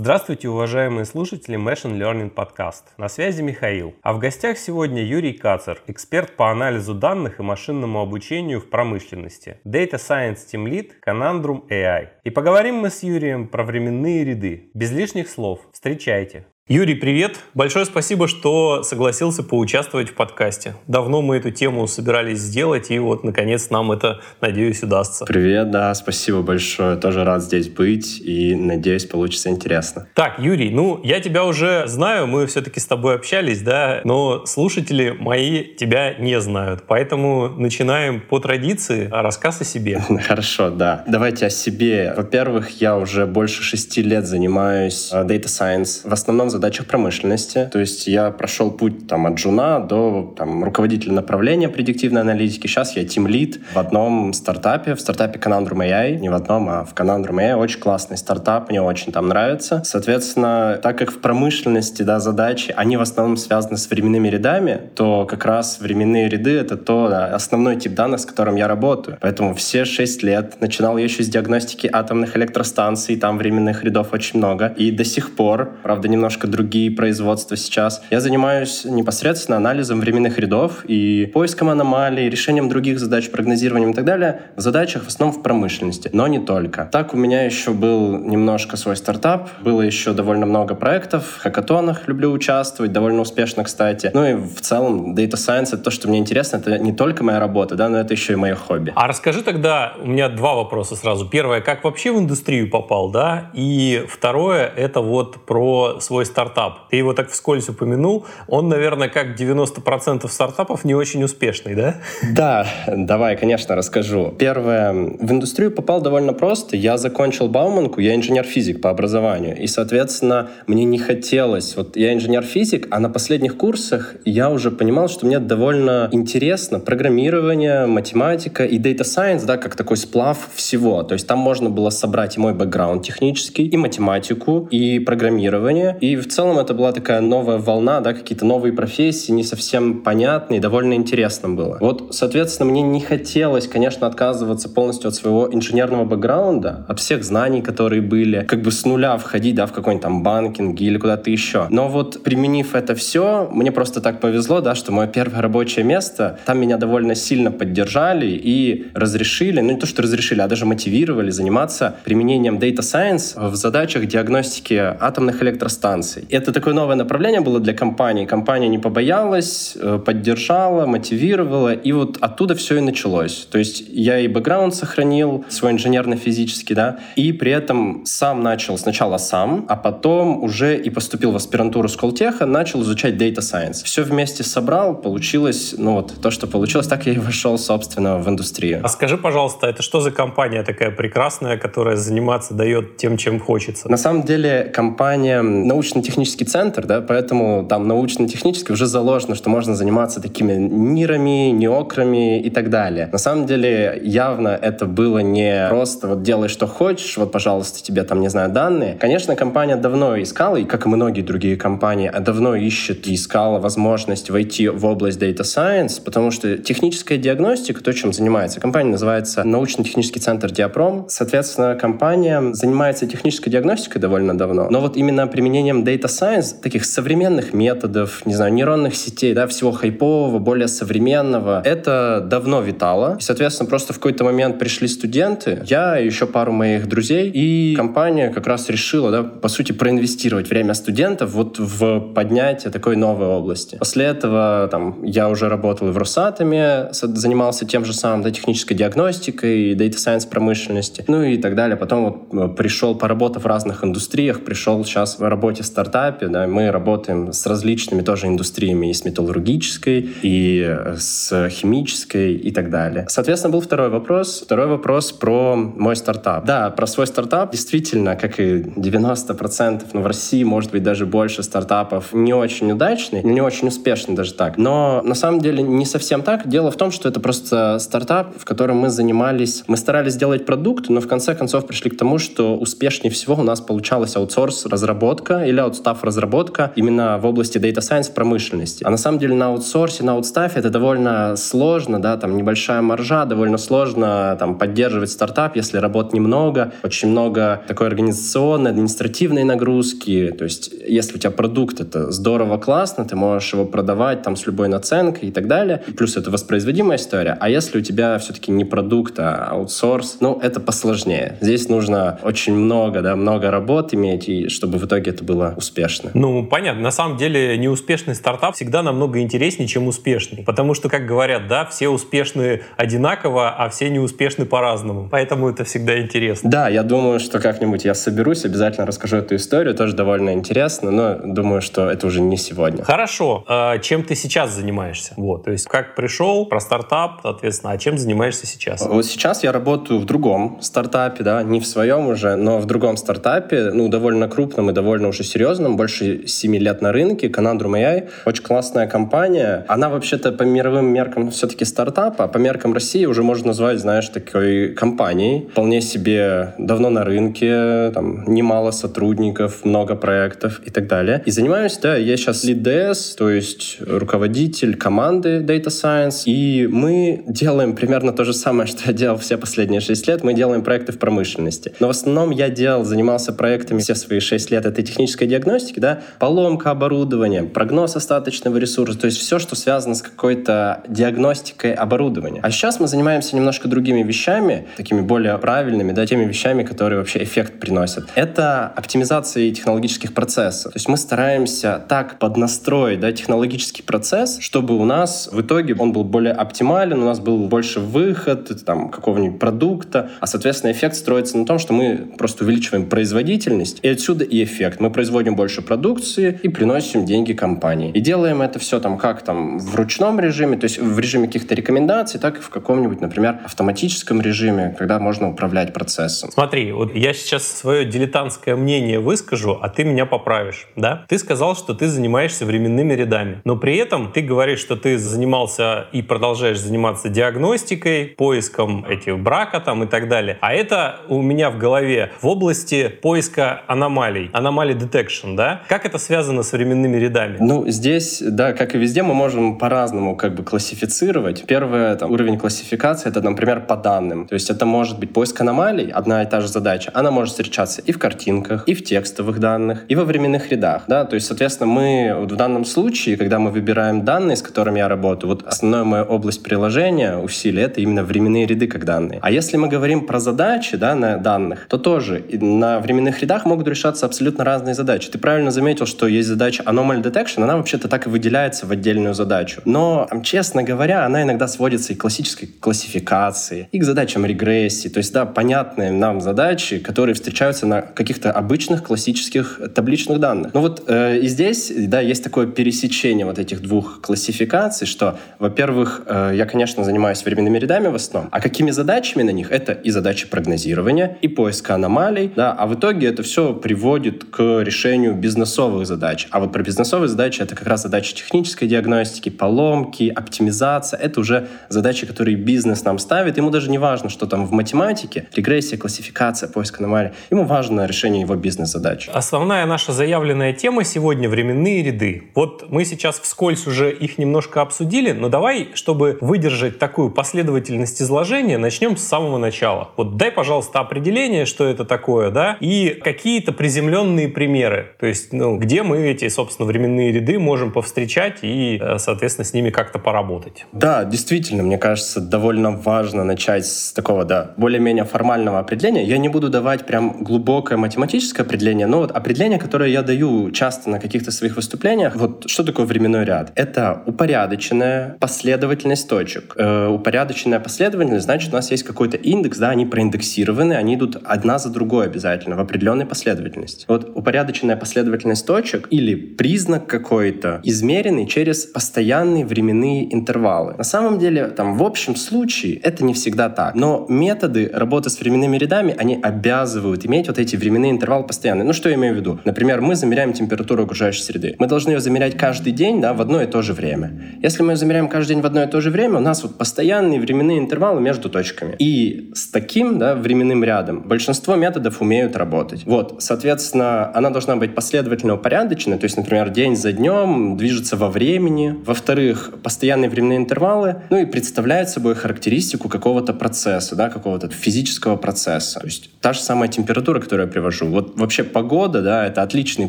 Здравствуйте, уважаемые слушатели Machine Learning Podcast. На связи Михаил. А в гостях сегодня Юрий Кацер, эксперт по анализу данных и машинному обучению в промышленности. Data Science Team Lead Conundrum AI. И поговорим мы с Юрием про временные ряды. Без лишних слов. Встречайте. Юрий, привет! Большое спасибо, что согласился поучаствовать в подкасте. Давно мы эту тему собирались сделать, и вот, наконец, нам это, надеюсь, удастся. Привет, да, спасибо большое. Тоже рад здесь быть, и надеюсь, получится интересно. Так, Юрий, ну, я тебя уже знаю, мы все-таки с тобой общались, да, но слушатели мои тебя не знают, поэтому начинаем по традиции рассказ о себе. Хорошо, да. Давайте о себе. Во-первых, я уже больше шести лет занимаюсь э, Data Science, в основном задачах промышленности. То есть я прошел путь там, от джуна до там, руководителя направления предиктивной аналитики. Сейчас я тим лид в одном стартапе, в стартапе Conundrum AI. Не в одном, а в Conundrum AI. Очень классный стартап, мне очень там нравится. Соответственно, так как в промышленности да, задачи, они в основном связаны с временными рядами, то как раз временные ряды — это то да, основной тип данных, с которым я работаю. Поэтому все шесть лет начинал я еще с диагностики атомных электростанций, там временных рядов очень много. И до сих пор, правда, немножко другие производства сейчас. Я занимаюсь непосредственно анализом временных рядов и поиском аномалий, решением других задач, прогнозированием и так далее в задачах в основном в промышленности, но не только. Так у меня еще был немножко свой стартап, было еще довольно много проектов, в хакатонах люблю участвовать, довольно успешно, кстати. Ну и в целом Data Science — это то, что мне интересно, это не только моя работа, да, но это еще и мое хобби. А расскажи тогда, у меня два вопроса сразу. Первое, как вообще в индустрию попал, да? И второе, это вот про свой стартап стартап. Ты его так вскользь упомянул. Он, наверное, как 90% стартапов не очень успешный, да? Да, давай, конечно, расскажу. Первое, в индустрию попал довольно просто. Я закончил Бауманку, я инженер-физик по образованию. И, соответственно, мне не хотелось... Вот я инженер-физик, а на последних курсах я уже понимал, что мне довольно интересно программирование, математика и data science, да, как такой сплав всего. То есть там можно было собрать и мой бэкграунд технический, и математику, и программирование. И в целом это была такая новая волна, да, какие-то новые профессии, не совсем понятные, довольно интересно было. Вот, соответственно, мне не хотелось, конечно, отказываться полностью от своего инженерного бэкграунда, от всех знаний, которые были, как бы с нуля входить, да, в какой-нибудь там банкинг или куда-то еще. Но вот применив это все, мне просто так повезло, да, что мое первое рабочее место, там меня довольно сильно поддержали и разрешили, ну не то, что разрешили, а даже мотивировали заниматься применением Data Science в задачах диагностики атомных электростанций. Это такое новое направление было для компании. Компания не побоялась, э, поддержала, мотивировала, и вот оттуда все и началось. То есть я и бэкграунд сохранил, свой инженерно-физический, да, и при этом сам начал сначала сам, а потом уже и поступил в аспирантуру Сколтеха, начал изучать Data Science. Все вместе собрал, получилось, ну вот, то, что получилось, так я и вошел, собственно, в индустрию. А скажи, пожалуйста, это что за компания такая прекрасная, которая заниматься дает тем, чем хочется? На самом деле компания научно-техническая научно-технический центр, да, поэтому там научно-технически уже заложено, что можно заниматься такими нирами, неокрами и так далее. На самом деле явно это было не просто вот делай, что хочешь, вот, пожалуйста, тебе там, не знаю, данные. Конечно, компания давно искала, и как и многие другие компании, а давно ищет и искала возможность войти в область Data Science, потому что техническая диагностика, то, чем занимается, компания называется научно-технический центр Диапром. Соответственно, компания занимается технической диагностикой довольно давно, но вот именно применением Data science, таких современных методов, не знаю, нейронных сетей, да, всего хайпового, более современного, это давно витало. И, соответственно, просто в какой-то момент пришли студенты, я и еще пару моих друзей, и компания как раз решила, да, по сути, проинвестировать время студентов вот в поднятие такой новой области. После этого там я уже работал и в Росатоме, занимался тем же самым, да, технической диагностикой, data science промышленности, ну и так далее. Потом вот пришел, поработав в разных индустриях, пришел сейчас в работе стартап стартапе, да, мы работаем с различными тоже индустриями, и с металлургической, и с химической, и так далее. Соответственно, был второй вопрос. Второй вопрос про мой стартап. Да, про свой стартап. Действительно, как и 90%, ну, в России, может быть, даже больше стартапов не очень удачный, не очень успешный даже так. Но на самом деле не совсем так. Дело в том, что это просто стартап, в котором мы занимались, мы старались сделать продукт, но в конце концов пришли к тому, что успешнее всего у нас получалась аутсорс разработка или делают став-разработка именно в области Data Science в промышленности. А на самом деле на аутсорсе, на аутстафе это довольно сложно, да, там небольшая маржа, довольно сложно там поддерживать стартап, если работ немного, очень много такой организационной, административной нагрузки. То есть если у тебя продукт, это здорово, классно, ты можешь его продавать там с любой наценкой и так далее. Плюс это воспроизводимая история. А если у тебя все-таки не продукт, а аутсорс, ну, это посложнее. Здесь нужно очень много, да, много работ иметь, и чтобы в итоге это было успешно. Ну, понятно. На самом деле неуспешный стартап всегда намного интереснее, чем успешный. Потому что, как говорят, да, все успешны одинаково, а все неуспешны по-разному. Поэтому это всегда интересно. Да, я думаю, что как-нибудь я соберусь, обязательно расскажу эту историю. Тоже довольно интересно, но думаю, что это уже не сегодня. Хорошо. А чем ты сейчас занимаешься? Вот, то есть как пришел, про стартап, соответственно, а чем занимаешься сейчас? Вот сейчас я работаю в другом стартапе, да, не в своем уже, но в другом стартапе, ну, довольно крупном и довольно уже серьезном, больше 7 лет на рынке, Canandrum AI. Очень классная компания. Она вообще-то по мировым меркам все-таки стартап, а по меркам России уже можно назвать, знаешь, такой компанией. Вполне себе давно на рынке, там, немало сотрудников, много проектов и так далее. И занимаюсь, да, я сейчас DS, то есть руководитель команды Data Science, и мы делаем примерно то же самое, что я делал все последние 6 лет, мы делаем проекты в промышленности. Но в основном я делал, занимался проектами все свои 6 лет этой технической диагностики, да, поломка оборудования, прогноз остаточного ресурса, то есть все, что связано с какой-то диагностикой оборудования. А сейчас мы занимаемся немножко другими вещами, такими более правильными, да, теми вещами, которые вообще эффект приносят. Это оптимизация технологических процессов. То есть мы стараемся так поднастроить да, технологический процесс, чтобы у нас в итоге он был более оптимален, у нас был больше выход там, какого-нибудь продукта, а, соответственно, эффект строится на том, что мы просто увеличиваем производительность, и отсюда и эффект. Мы производим больше продукции и приносим деньги компании. И делаем это все там как там в ручном режиме, то есть в режиме каких-то рекомендаций, так и в каком-нибудь, например, автоматическом режиме, когда можно управлять процессом. Смотри, вот я сейчас свое дилетантское мнение выскажу, а ты меня поправишь, да? Ты сказал, что ты занимаешься временными рядами, но при этом ты говоришь, что ты занимался и продолжаешь заниматься диагностикой, поиском этих брака там и так далее. А это у меня в голове в области поиска аномалий, аномалий detection, да? Как это связано с временными рядами? Ну, здесь, да, как и везде, мы можем по-разному как бы классифицировать. Первый там, уровень классификации — это, например, по данным. То есть это может быть поиск аномалий, одна и та же задача. Она может встречаться и в картинках, и в текстовых данных, и во временных рядах, да? То есть, соответственно, мы вот в данном случае, когда мы выбираем данные, с которыми я работаю, вот основная моя область приложения, усилия — это именно временные ряды как данные. А если мы говорим про задачи, да, на данных, то тоже на временных рядах могут решаться абсолютно разные задачи. Ты правильно заметил, что есть задача Anomaly Detection, она вообще-то так и выделяется в отдельную задачу. Но, там, честно говоря, она иногда сводится и к классической классификации, и к задачам регрессии. То есть, да, понятные нам задачи, которые встречаются на каких-то обычных классических табличных данных. Ну вот э, и здесь, да, есть такое пересечение вот этих двух классификаций, что, во-первых, э, я, конечно, занимаюсь временными рядами в основном, а какими задачами на них? Это и задачи прогнозирования, и поиска аномалий, да, а в итоге это все приводит к решению бизнесовых задач. А вот про бизнесовые задачи это как раз задачи технической диагностики, поломки, оптимизация. Это уже задачи, которые бизнес нам ставит. Ему даже не важно, что там в математике, регрессия, классификация, поиск аномалий. Ему важно решение его бизнес-задач. Основная наша заявленная тема сегодня — временные ряды. Вот мы сейчас вскользь уже их немножко обсудили, но давай, чтобы выдержать такую последовательность изложения, начнем с самого начала. Вот дай, пожалуйста, определение, что это такое, да, и какие-то приземленные примеры. То есть, ну, где мы эти, собственно, временные ряды можем повстречать и, э, соответственно, с ними как-то поработать. Да, действительно, мне кажется, довольно важно начать с такого, да, более-менее формального определения. Я не буду давать прям глубокое математическое определение, но вот определение, которое я даю часто на каких-то своих выступлениях, вот что такое временной ряд? Это упорядоченная последовательность точек. Э, упорядоченная последовательность, значит, у нас есть какой-то индекс, да, они проиндексированы, они идут одна за другой обязательно в определенной последовательности. Вот упорядоченная последовательность точек или признак какой-то измеренный через постоянные временные интервалы. На самом деле, там, в общем случае, это не всегда так. Но методы работы с временными рядами, они обязывают иметь вот эти временные интервалы постоянные. Ну, что я имею в виду? Например, мы замеряем температуру окружающей среды. Мы должны ее замерять каждый день, да, в одно и то же время. Если мы ее замеряем каждый день в одно и то же время, у нас вот постоянные временные интервалы между точками. И с таким, да, временным рядом большинство методов умеют работать. Вот, соответственно, она должна быть последовательно упорядочена, то есть, например, день за днем движется во времени. Во-вторых, постоянные временные интервалы, ну и представляет собой характеристику какого-то процесса, да, какого-то физического процесса. То есть та же самая температура, которую я привожу. Вот вообще погода, да, это отличный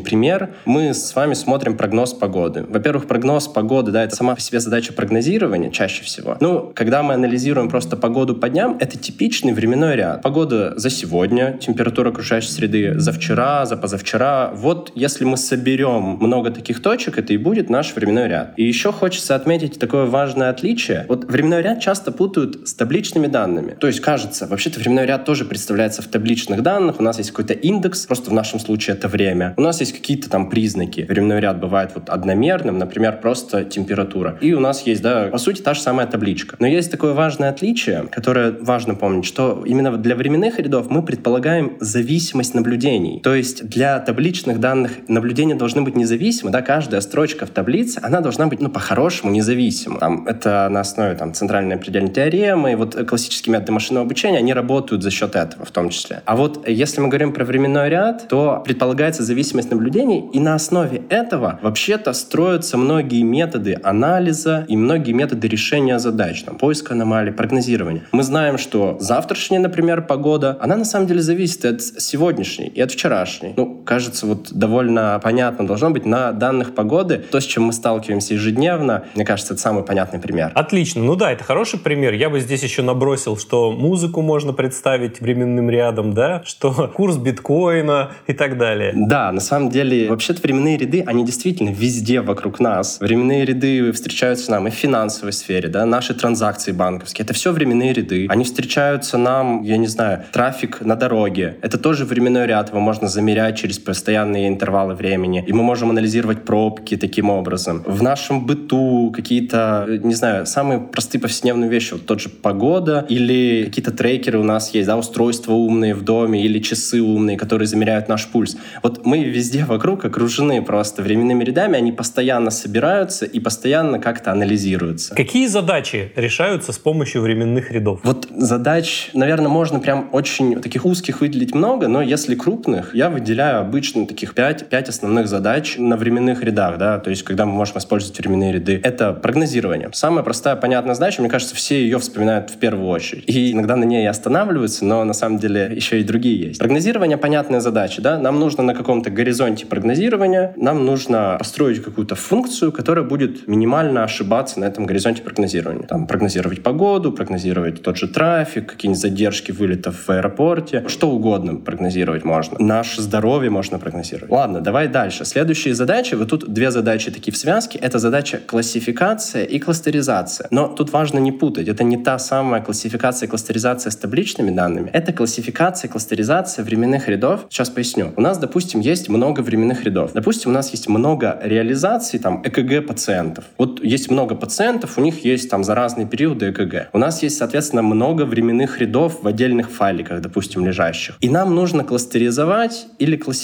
пример. Мы с вами смотрим прогноз погоды. Во-первых, прогноз погоды, да, это сама по себе задача прогнозирования чаще всего. Ну, когда мы анализируем просто погоду по дням, это типичный временной ряд. Погода за сегодня, температура окружающей среды за вчера, за позавчера. Вот если мы соберем много таких точек, это и будет наш временной ряд. И еще хочется отметить такое важное отличие. Вот временной ряд часто путают с табличными данными. То есть кажется, вообще-то временной ряд тоже представляется в табличных данных. У нас есть какой-то индекс, просто в нашем случае это время. У нас есть какие-то там признаки. Временной ряд бывает вот одномерным, например, просто температура. И у нас есть, да, по сути, та же самая табличка. Но есть такое важное отличие, которое важно помнить, что именно для временных рядов мы предполагаем зависимость наблюдений. То есть для табличных данных наблюдения должны быть независимы, да, каждая строчка в таблице, она должна быть, ну, по-хорошему независима. Там, это на основе там, центральной определенной теоремы, и вот классические методы машинного обучения, они работают за счет этого в том числе. А вот если мы говорим про временной ряд, то предполагается зависимость наблюдений, и на основе этого вообще-то строятся многие методы анализа и многие методы решения задач, там, поиска аномалий, прогнозирования. Мы знаем, что завтрашняя, например, погода, она на самом деле зависит от сегодняшней и от вчерашней. Ну, кажется, вот довольно понятно должно быть на данных погоды. То, с чем мы сталкиваемся ежедневно, мне кажется, это самый понятный пример. Отлично. Ну да, это хороший пример. Я бы здесь еще набросил, что музыку можно представить временным рядом, да, что курс биткоина и так далее. Да, на самом деле, вообще-то временные ряды, они действительно везде вокруг нас. Временные ряды встречаются нам и в финансовой сфере, да, наши транзакции банковские. Это все временные ряды. Они встречаются нам, я не знаю, трафик на дороге. Это тоже временной ряд. Его можно замерять через постоянные интервалы времени. И мы можем анализировать пробки таким образом. В нашем быту какие-то, не знаю, самые простые повседневные вещи. Вот тот же погода или какие-то трекеры у нас есть, да, устройства умные в доме или часы умные, которые замеряют наш пульс. Вот мы везде вокруг окружены просто временными рядами, они постоянно собираются и постоянно как-то анализируются. Какие задачи решаются с помощью временных рядов? Вот задач, наверное, можно прям очень таких узких выделить много, но если крупных, я выделяю обычно таких пять, пять основных задач на временных рядах, да, то есть когда мы можем использовать временные ряды. Это прогнозирование. Самая простая, понятная задача, мне кажется, все ее вспоминают в первую очередь. И иногда на ней останавливаются, но на самом деле еще и другие есть. Прогнозирование — понятная задача, да, нам нужно на каком-то горизонте прогнозирования, нам нужно построить какую-то функцию, которая будет минимально ошибаться на этом горизонте прогнозирования. Там прогнозировать погоду, прогнозировать тот же трафик, какие-нибудь задержки вылетов в аэропорте, что угодно прогнозировать можно. Наше здоровье можно прогнозировать. Ладно, давай дальше. Следующие задачи, вот тут две задачи такие в связке, это задача классификация и кластеризация. Но тут важно не путать, это не та самая классификация и кластеризация с табличными данными, это классификация и кластеризация временных рядов. Сейчас поясню. У нас, допустим, есть много временных рядов. Допустим, у нас есть много реализаций, там, ЭКГ пациентов. Вот есть много пациентов, у них есть там за разные периоды ЭКГ. У нас есть, соответственно, много временных рядов в отдельных файликах, допустим, лежащих. И нам нужно кластеризовать или классифицировать.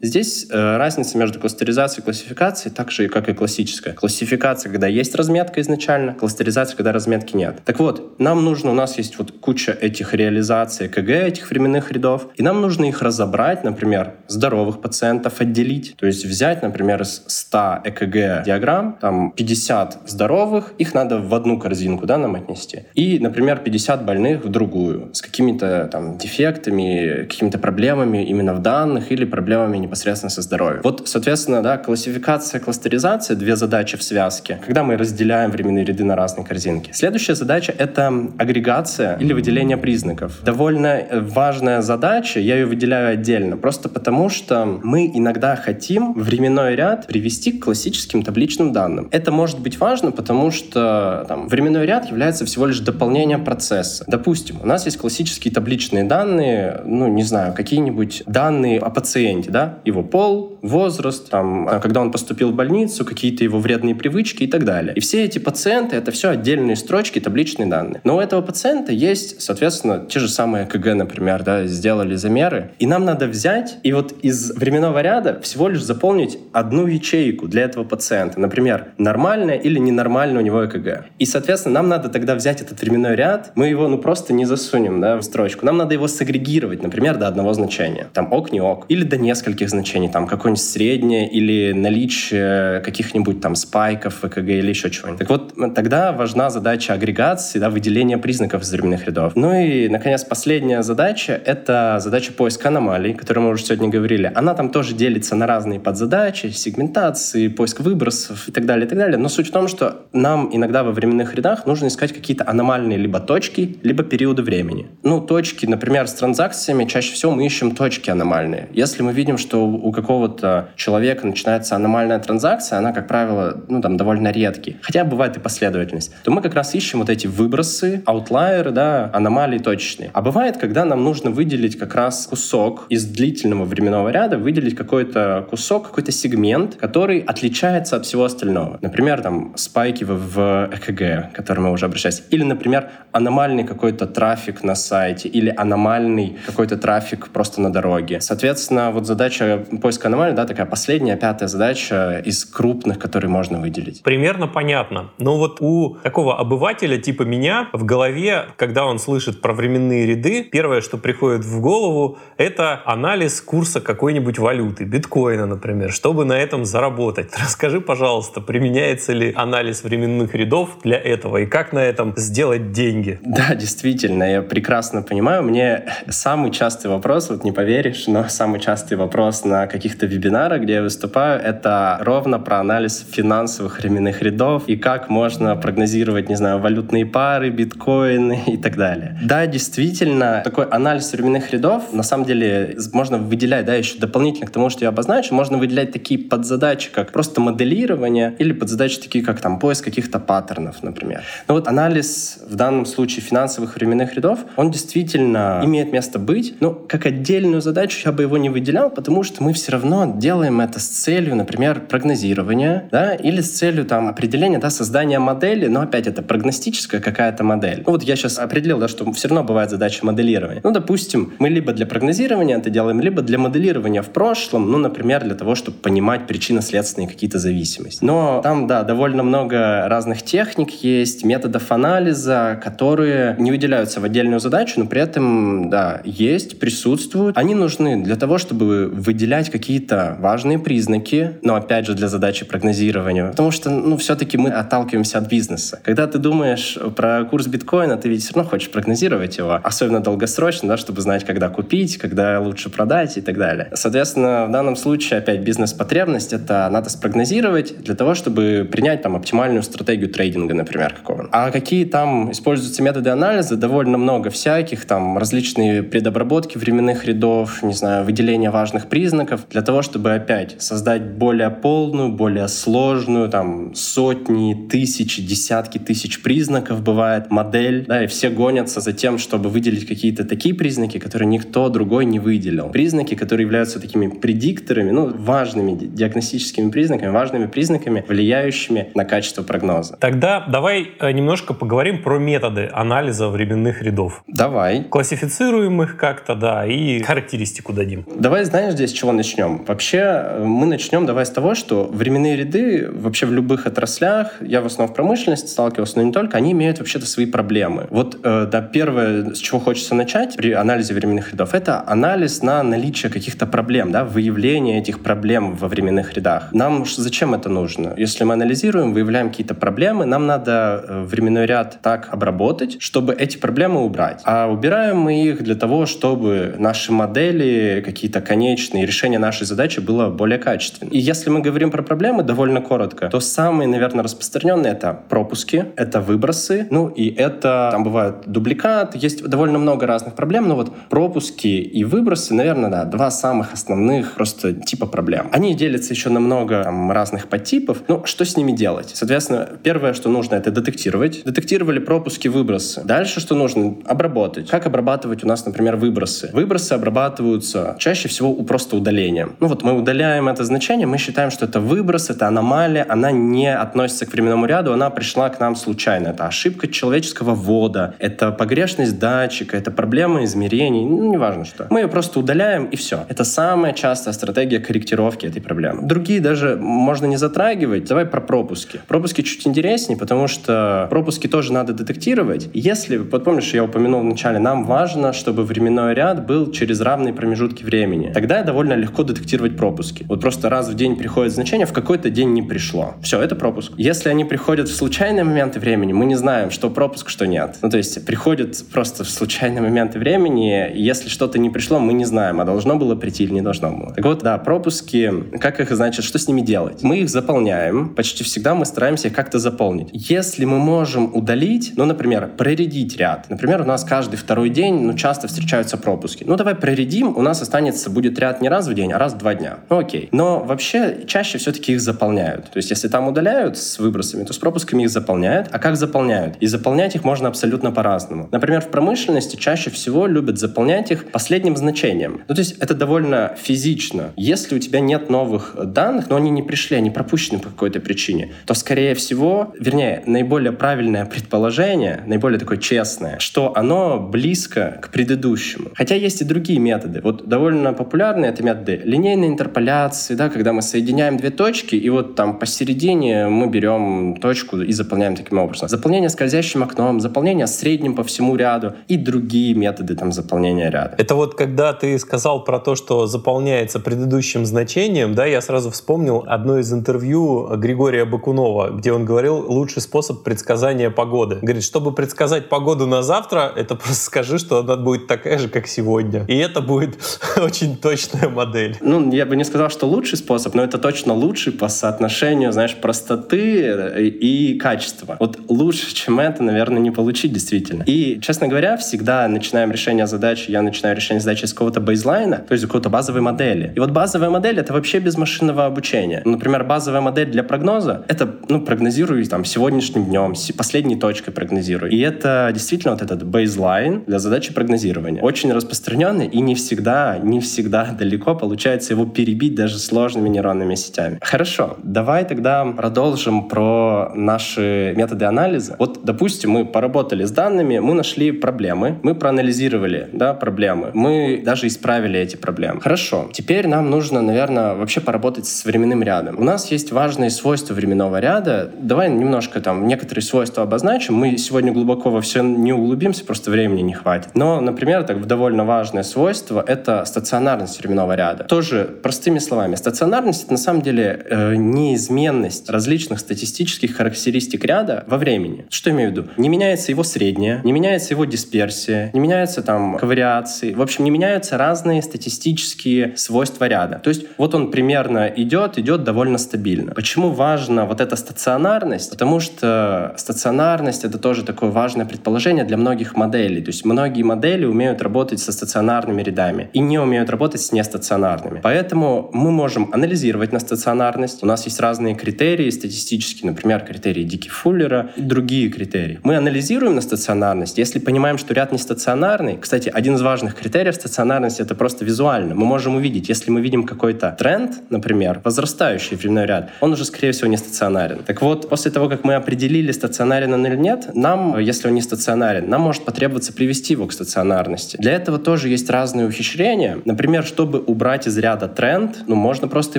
Здесь э, разница между кластеризацией и классификацией так же, как и классическая. Классификация, когда есть разметка изначально, кластеризация, когда разметки нет. Так вот, нам нужно, у нас есть вот куча этих реализаций ЭКГ, этих временных рядов, и нам нужно их разобрать, например, здоровых пациентов отделить. То есть взять, например, из 100 ЭКГ диаграмм, там 50 здоровых, их надо в одну корзинку, да, нам отнести. И, например, 50 больных в другую, с какими-то там дефектами, какими-то проблемами именно в данных или проблемами непосредственно со здоровьем. Вот, соответственно, да, классификация, кластеризация, две задачи в связке, когда мы разделяем временные ряды на разные корзинки. Следующая задача — это агрегация или выделение признаков. Довольно важная задача, я ее выделяю отдельно, просто потому что мы иногда хотим временной ряд привести к классическим табличным данным. Это может быть важно, потому что там, временной ряд является всего лишь дополнением процесса. Допустим, у нас есть классические табличные данные, ну, не знаю, какие-нибудь данные о пациенте, да, его пол, возраст, там, а когда он поступил в больницу, какие-то его вредные привычки и так далее. И все эти пациенты — это все отдельные строчки, табличные данные. Но у этого пациента есть, соответственно, те же самые КГ, например, да, сделали замеры, и нам надо взять и вот из временного ряда всего лишь заполнить одну ячейку для этого пациента. Например, нормальное или ненормальное у него ЭКГ. И, соответственно, нам надо тогда взять этот временной ряд, мы его ну просто не засунем да, в строчку. Нам надо его сагрегировать, например, до одного значения. Там ок, не ок. Или до нескольких значений, там какое-нибудь среднее или наличие каких-нибудь там спайков, ВКГ или еще чего-нибудь. Так вот, тогда важна задача агрегации, да, выделения признаков из временных рядов. Ну и, наконец, последняя задача — это задача поиска аномалий, о которой мы уже сегодня говорили. Она там тоже делится на разные подзадачи, сегментации, поиск выбросов и так далее, и так далее. Но суть в том, что нам иногда во временных рядах нужно искать какие-то аномальные либо точки, либо периоды времени. Ну, точки, например, с транзакциями, чаще всего мы ищем точки аномальные. Если мы видим, что у какого-то человека начинается аномальная транзакция, она, как правило, ну, там, довольно редкие, хотя бывает и последовательность, то мы как раз ищем вот эти выбросы, аутлайеры, да, аномалии точечные. А бывает, когда нам нужно выделить как раз кусок из длительного временного ряда, выделить какой-то кусок, какой-то сегмент, который отличается от всего остального. Например, там, спайки в, в ЭКГ, к которым мы уже обращались. Или, например, аномальный какой-то трафик на сайте, или аномальный какой-то трафик просто на дороге. Соответственно, вот задача поиска аномалий, да, такая последняя, пятая задача из крупных, которые можно выделить. Примерно понятно. Но вот у такого обывателя типа меня в голове, когда он слышит про временные ряды, первое, что приходит в голову, это анализ курса какой-нибудь валюты, биткоина, например, чтобы на этом заработать. Расскажи, пожалуйста, применяется ли анализ временных рядов для этого и как на этом сделать деньги? Да, действительно, я прекрасно понимаю. Мне самый частый вопрос, вот не поверишь, но самый частый вопрос на каких-то вебинарах, где я выступаю, это ровно про анализ финансовых временных рядов и как можно прогнозировать, не знаю, валютные пары, биткоины и так далее. Да, действительно, такой анализ временных рядов, на самом деле, можно выделять, да, еще дополнительно к тому, что я обозначил, можно выделять такие подзадачи, как просто моделирование или подзадачи такие, как там поиск каких-то паттернов, например. Но вот анализ в данном случае финансовых временных рядов, он действительно имеет место быть, но как отдельную задачу я бы его не выделял, потому что мы все равно делаем это с целью, например, прогнозирования, да, или с целью там определения, да, создания модели, но опять это прогностическая какая-то модель. Ну вот я сейчас определил, да, что все равно бывает задача моделирования. Ну, допустим, мы либо для прогнозирования это делаем, либо для моделирования в прошлом, ну, например, для того, чтобы понимать причинно-следственные какие-то зависимости. Но там, да, довольно много разных техник есть, методов анализа, которые не выделяются в отдельную задачу, но при этом, да, есть, присутствуют. Они нужны для того, чтобы выделять какие-то важные признаки, но опять же для задачи прогнозирования. Потому что, ну, все-таки мы отталкиваемся от бизнеса. Когда ты думаешь про курс биткоина, ты ведь все равно хочешь прогнозировать его, особенно долгосрочно, да, чтобы знать, когда купить, когда лучше продать и так далее. Соответственно, в данном случае опять бизнес-потребность — это надо спрогнозировать для того, чтобы принять там оптимальную стратегию трейдинга, например, какого. А какие там используются методы анализа? Довольно много всяких, там различные предобработки временных рядов, не знаю, выделение важных признаков для того, чтобы опять создать более полную, более сложную, там сотни, тысячи, десятки тысяч признаков бывает, модель, да, и все гонятся за тем, чтобы выделить какие-то такие признаки, которые никто другой не выделил. Признаки, которые являются такими предикторами, ну, важными диагностическими признаками, важными признаками, влияющими на качество прогноза. Тогда давай э, немножко поговорим про методы анализа временных рядов. Давай. Классифицируем их как-то, да, и характеристику дадим. Давай, знаешь, здесь чего начнем? Вообще, э, мы начнем давай с того, что временные ряды вообще в любых отраслях, я в основном в промышленности сталкивался, но не только, они имеют вообще-то свои проблемы. Вот, э, да, первое, с чего хочется начать при анализе временных рядов, это анализ на наличие каких-то проблем, да, выявление этих проблем во временных рядах. Нам зачем это нужно? Если мы анализируем, выявляем какие-то проблемы, нам надо э, временной ряд так обработать, чтобы эти проблемы убрать. А убираем мы их для того, чтобы наши модели, какие-то конечные решения нашей задачи было более качественным. И если мы говорим про проблемы довольно коротко, то самые, наверное, распространенные это пропуски, это выбросы, ну и это там бывает дубликат, есть довольно много разных проблем, но вот пропуски и выбросы, наверное, да, два самых основных просто типа проблем. Они делятся еще на много там, разных подтипов. Ну, что с ними делать? Соответственно, первое, что нужно, это детектировать. Детектировали пропуски, выбросы. Дальше что нужно? Обработать. Как обрабатывать у нас, например, выбросы? Выбросы обрабатываются чаще всего у просто удаления. Ну вот мы удаляем это значение, мы считаем, что это выброс, это аномалия, она не относится к временному ряду, она пришла к нам случайно. Это ошибка человеческого ввода, это погрешность датчика, это проблема измерений, ну, неважно что. Мы ее просто удаляем, и все. Это самая частая стратегия корректировки этой проблемы. Другие даже можно не затрагивать. Давай про пропуски. Пропуски чуть интереснее, потому что пропуски тоже надо детектировать. Если, вот помнишь, я упомянул вначале, нам важно, чтобы временной ряд был через равные промежутки времени времени, тогда довольно легко детектировать пропуски. Вот просто раз в день приходит значение, в какой-то день не пришло. Все, это пропуск. Если они приходят в случайные моменты времени, мы не знаем, что пропуск, что нет. Ну, то есть приходят просто в случайные моменты времени, если что-то не пришло, мы не знаем, а должно было прийти или не должно было. Так вот, да, пропуски, как их, значит, что с ними делать? Мы их заполняем, почти всегда мы стараемся их как-то заполнить. Если мы можем удалить, ну, например, проредить ряд. Например, у нас каждый второй день, ну, часто встречаются пропуски. Ну, давай проредим, у нас останется, будет ряд не раз в день, а раз в два дня. Ну, окей. Но вообще чаще все-таки их заполняют. То есть, если там удаляют с выбросами, то с пропусками их заполняют. А как заполняют? И заполнять их можно абсолютно по-разному. Например, в промышленности чаще всего любят заполнять их последним значением. Ну, то есть, это довольно физично. Если у тебя нет новых данных, но они не пришли, они пропущены по какой-то причине, то, скорее всего, вернее, наиболее правильное предположение, наиболее такое честное, что оно близко к предыдущему. Хотя есть и другие методы. Вот довольно популярные это методы линейной интерполяции, да, когда мы соединяем две точки, и вот там посередине мы берем точку и заполняем таким образом. Заполнение скользящим окном, заполнение средним по всему ряду и другие методы там заполнения ряда. Это вот когда ты сказал про то, что заполняется предыдущим значением, да, я сразу вспомнил одно из интервью Григория Бакунова, где он говорил лучший способ предсказания погоды. Говорит, чтобы предсказать погоду на завтра, это просто скажи, что она будет такая же, как сегодня. И это будет очень точная модель. Ну, я бы не сказал, что лучший способ, но это точно лучший по соотношению, знаешь, простоты и качества. Вот лучше, чем это, наверное, не получить действительно. И, честно говоря, всегда начинаем решение задачи, я начинаю решение задачи с какого-то бейзлайна, то есть какой-то базовой модели. И вот базовая модель — это вообще без машинного обучения. Например, базовая модель для прогноза — это, ну, прогнозирую там сегодняшним днем, последней точкой прогнозирую. И это действительно вот этот бейзлайн для задачи прогнозирования. Очень распространенный и не всегда, не всегда далеко получается его перебить даже сложными нейронными сетями. Хорошо, давай тогда продолжим про наши методы анализа. Вот, допустим, мы поработали с данными, мы нашли проблемы, мы проанализировали да, проблемы, мы даже исправили эти проблемы. Хорошо, теперь нам нужно, наверное, вообще поработать с временным рядом. У нас есть важные свойства временного ряда. Давай немножко там некоторые свойства обозначим. Мы сегодня глубоко во все не углубимся, просто времени не хватит. Но, например, так довольно важное свойство — это стационарность временного ряда. Тоже простыми словами, стационарность — это на самом деле э, неизменность различных статистических характеристик ряда во времени. Что имею в виду? Не меняется его средняя, не меняется его дисперсия, не меняются там ковариации. В общем, не меняются разные статистические свойства ряда. То есть вот он примерно идет, идет довольно стабильно. Почему важна вот эта стационарность? Потому что стационарность — это тоже такое важное предположение для многих моделей. То есть многие модели умеют работать со стационарными рядами и не умеют работать с нестационарными. Поэтому мы можем анализировать на стационарность. У нас есть разные критерии статистические, например, критерии Дики Фуллера и другие критерии. Мы анализируем на стационарность. Если понимаем, что ряд не стационарный, кстати, один из важных критериев стационарности — это просто визуально. Мы можем увидеть, если мы видим какой-то тренд, например, возрастающий временной ряд, он уже, скорее всего, не стационарен. Так вот, после того, как мы определили, стационарен он или нет, нам, если он не стационарен, нам может потребоваться привести его к стационарности. Для этого тоже есть разные ухищрения. Например, чтобы убрать из ряда тренд, ну, можно просто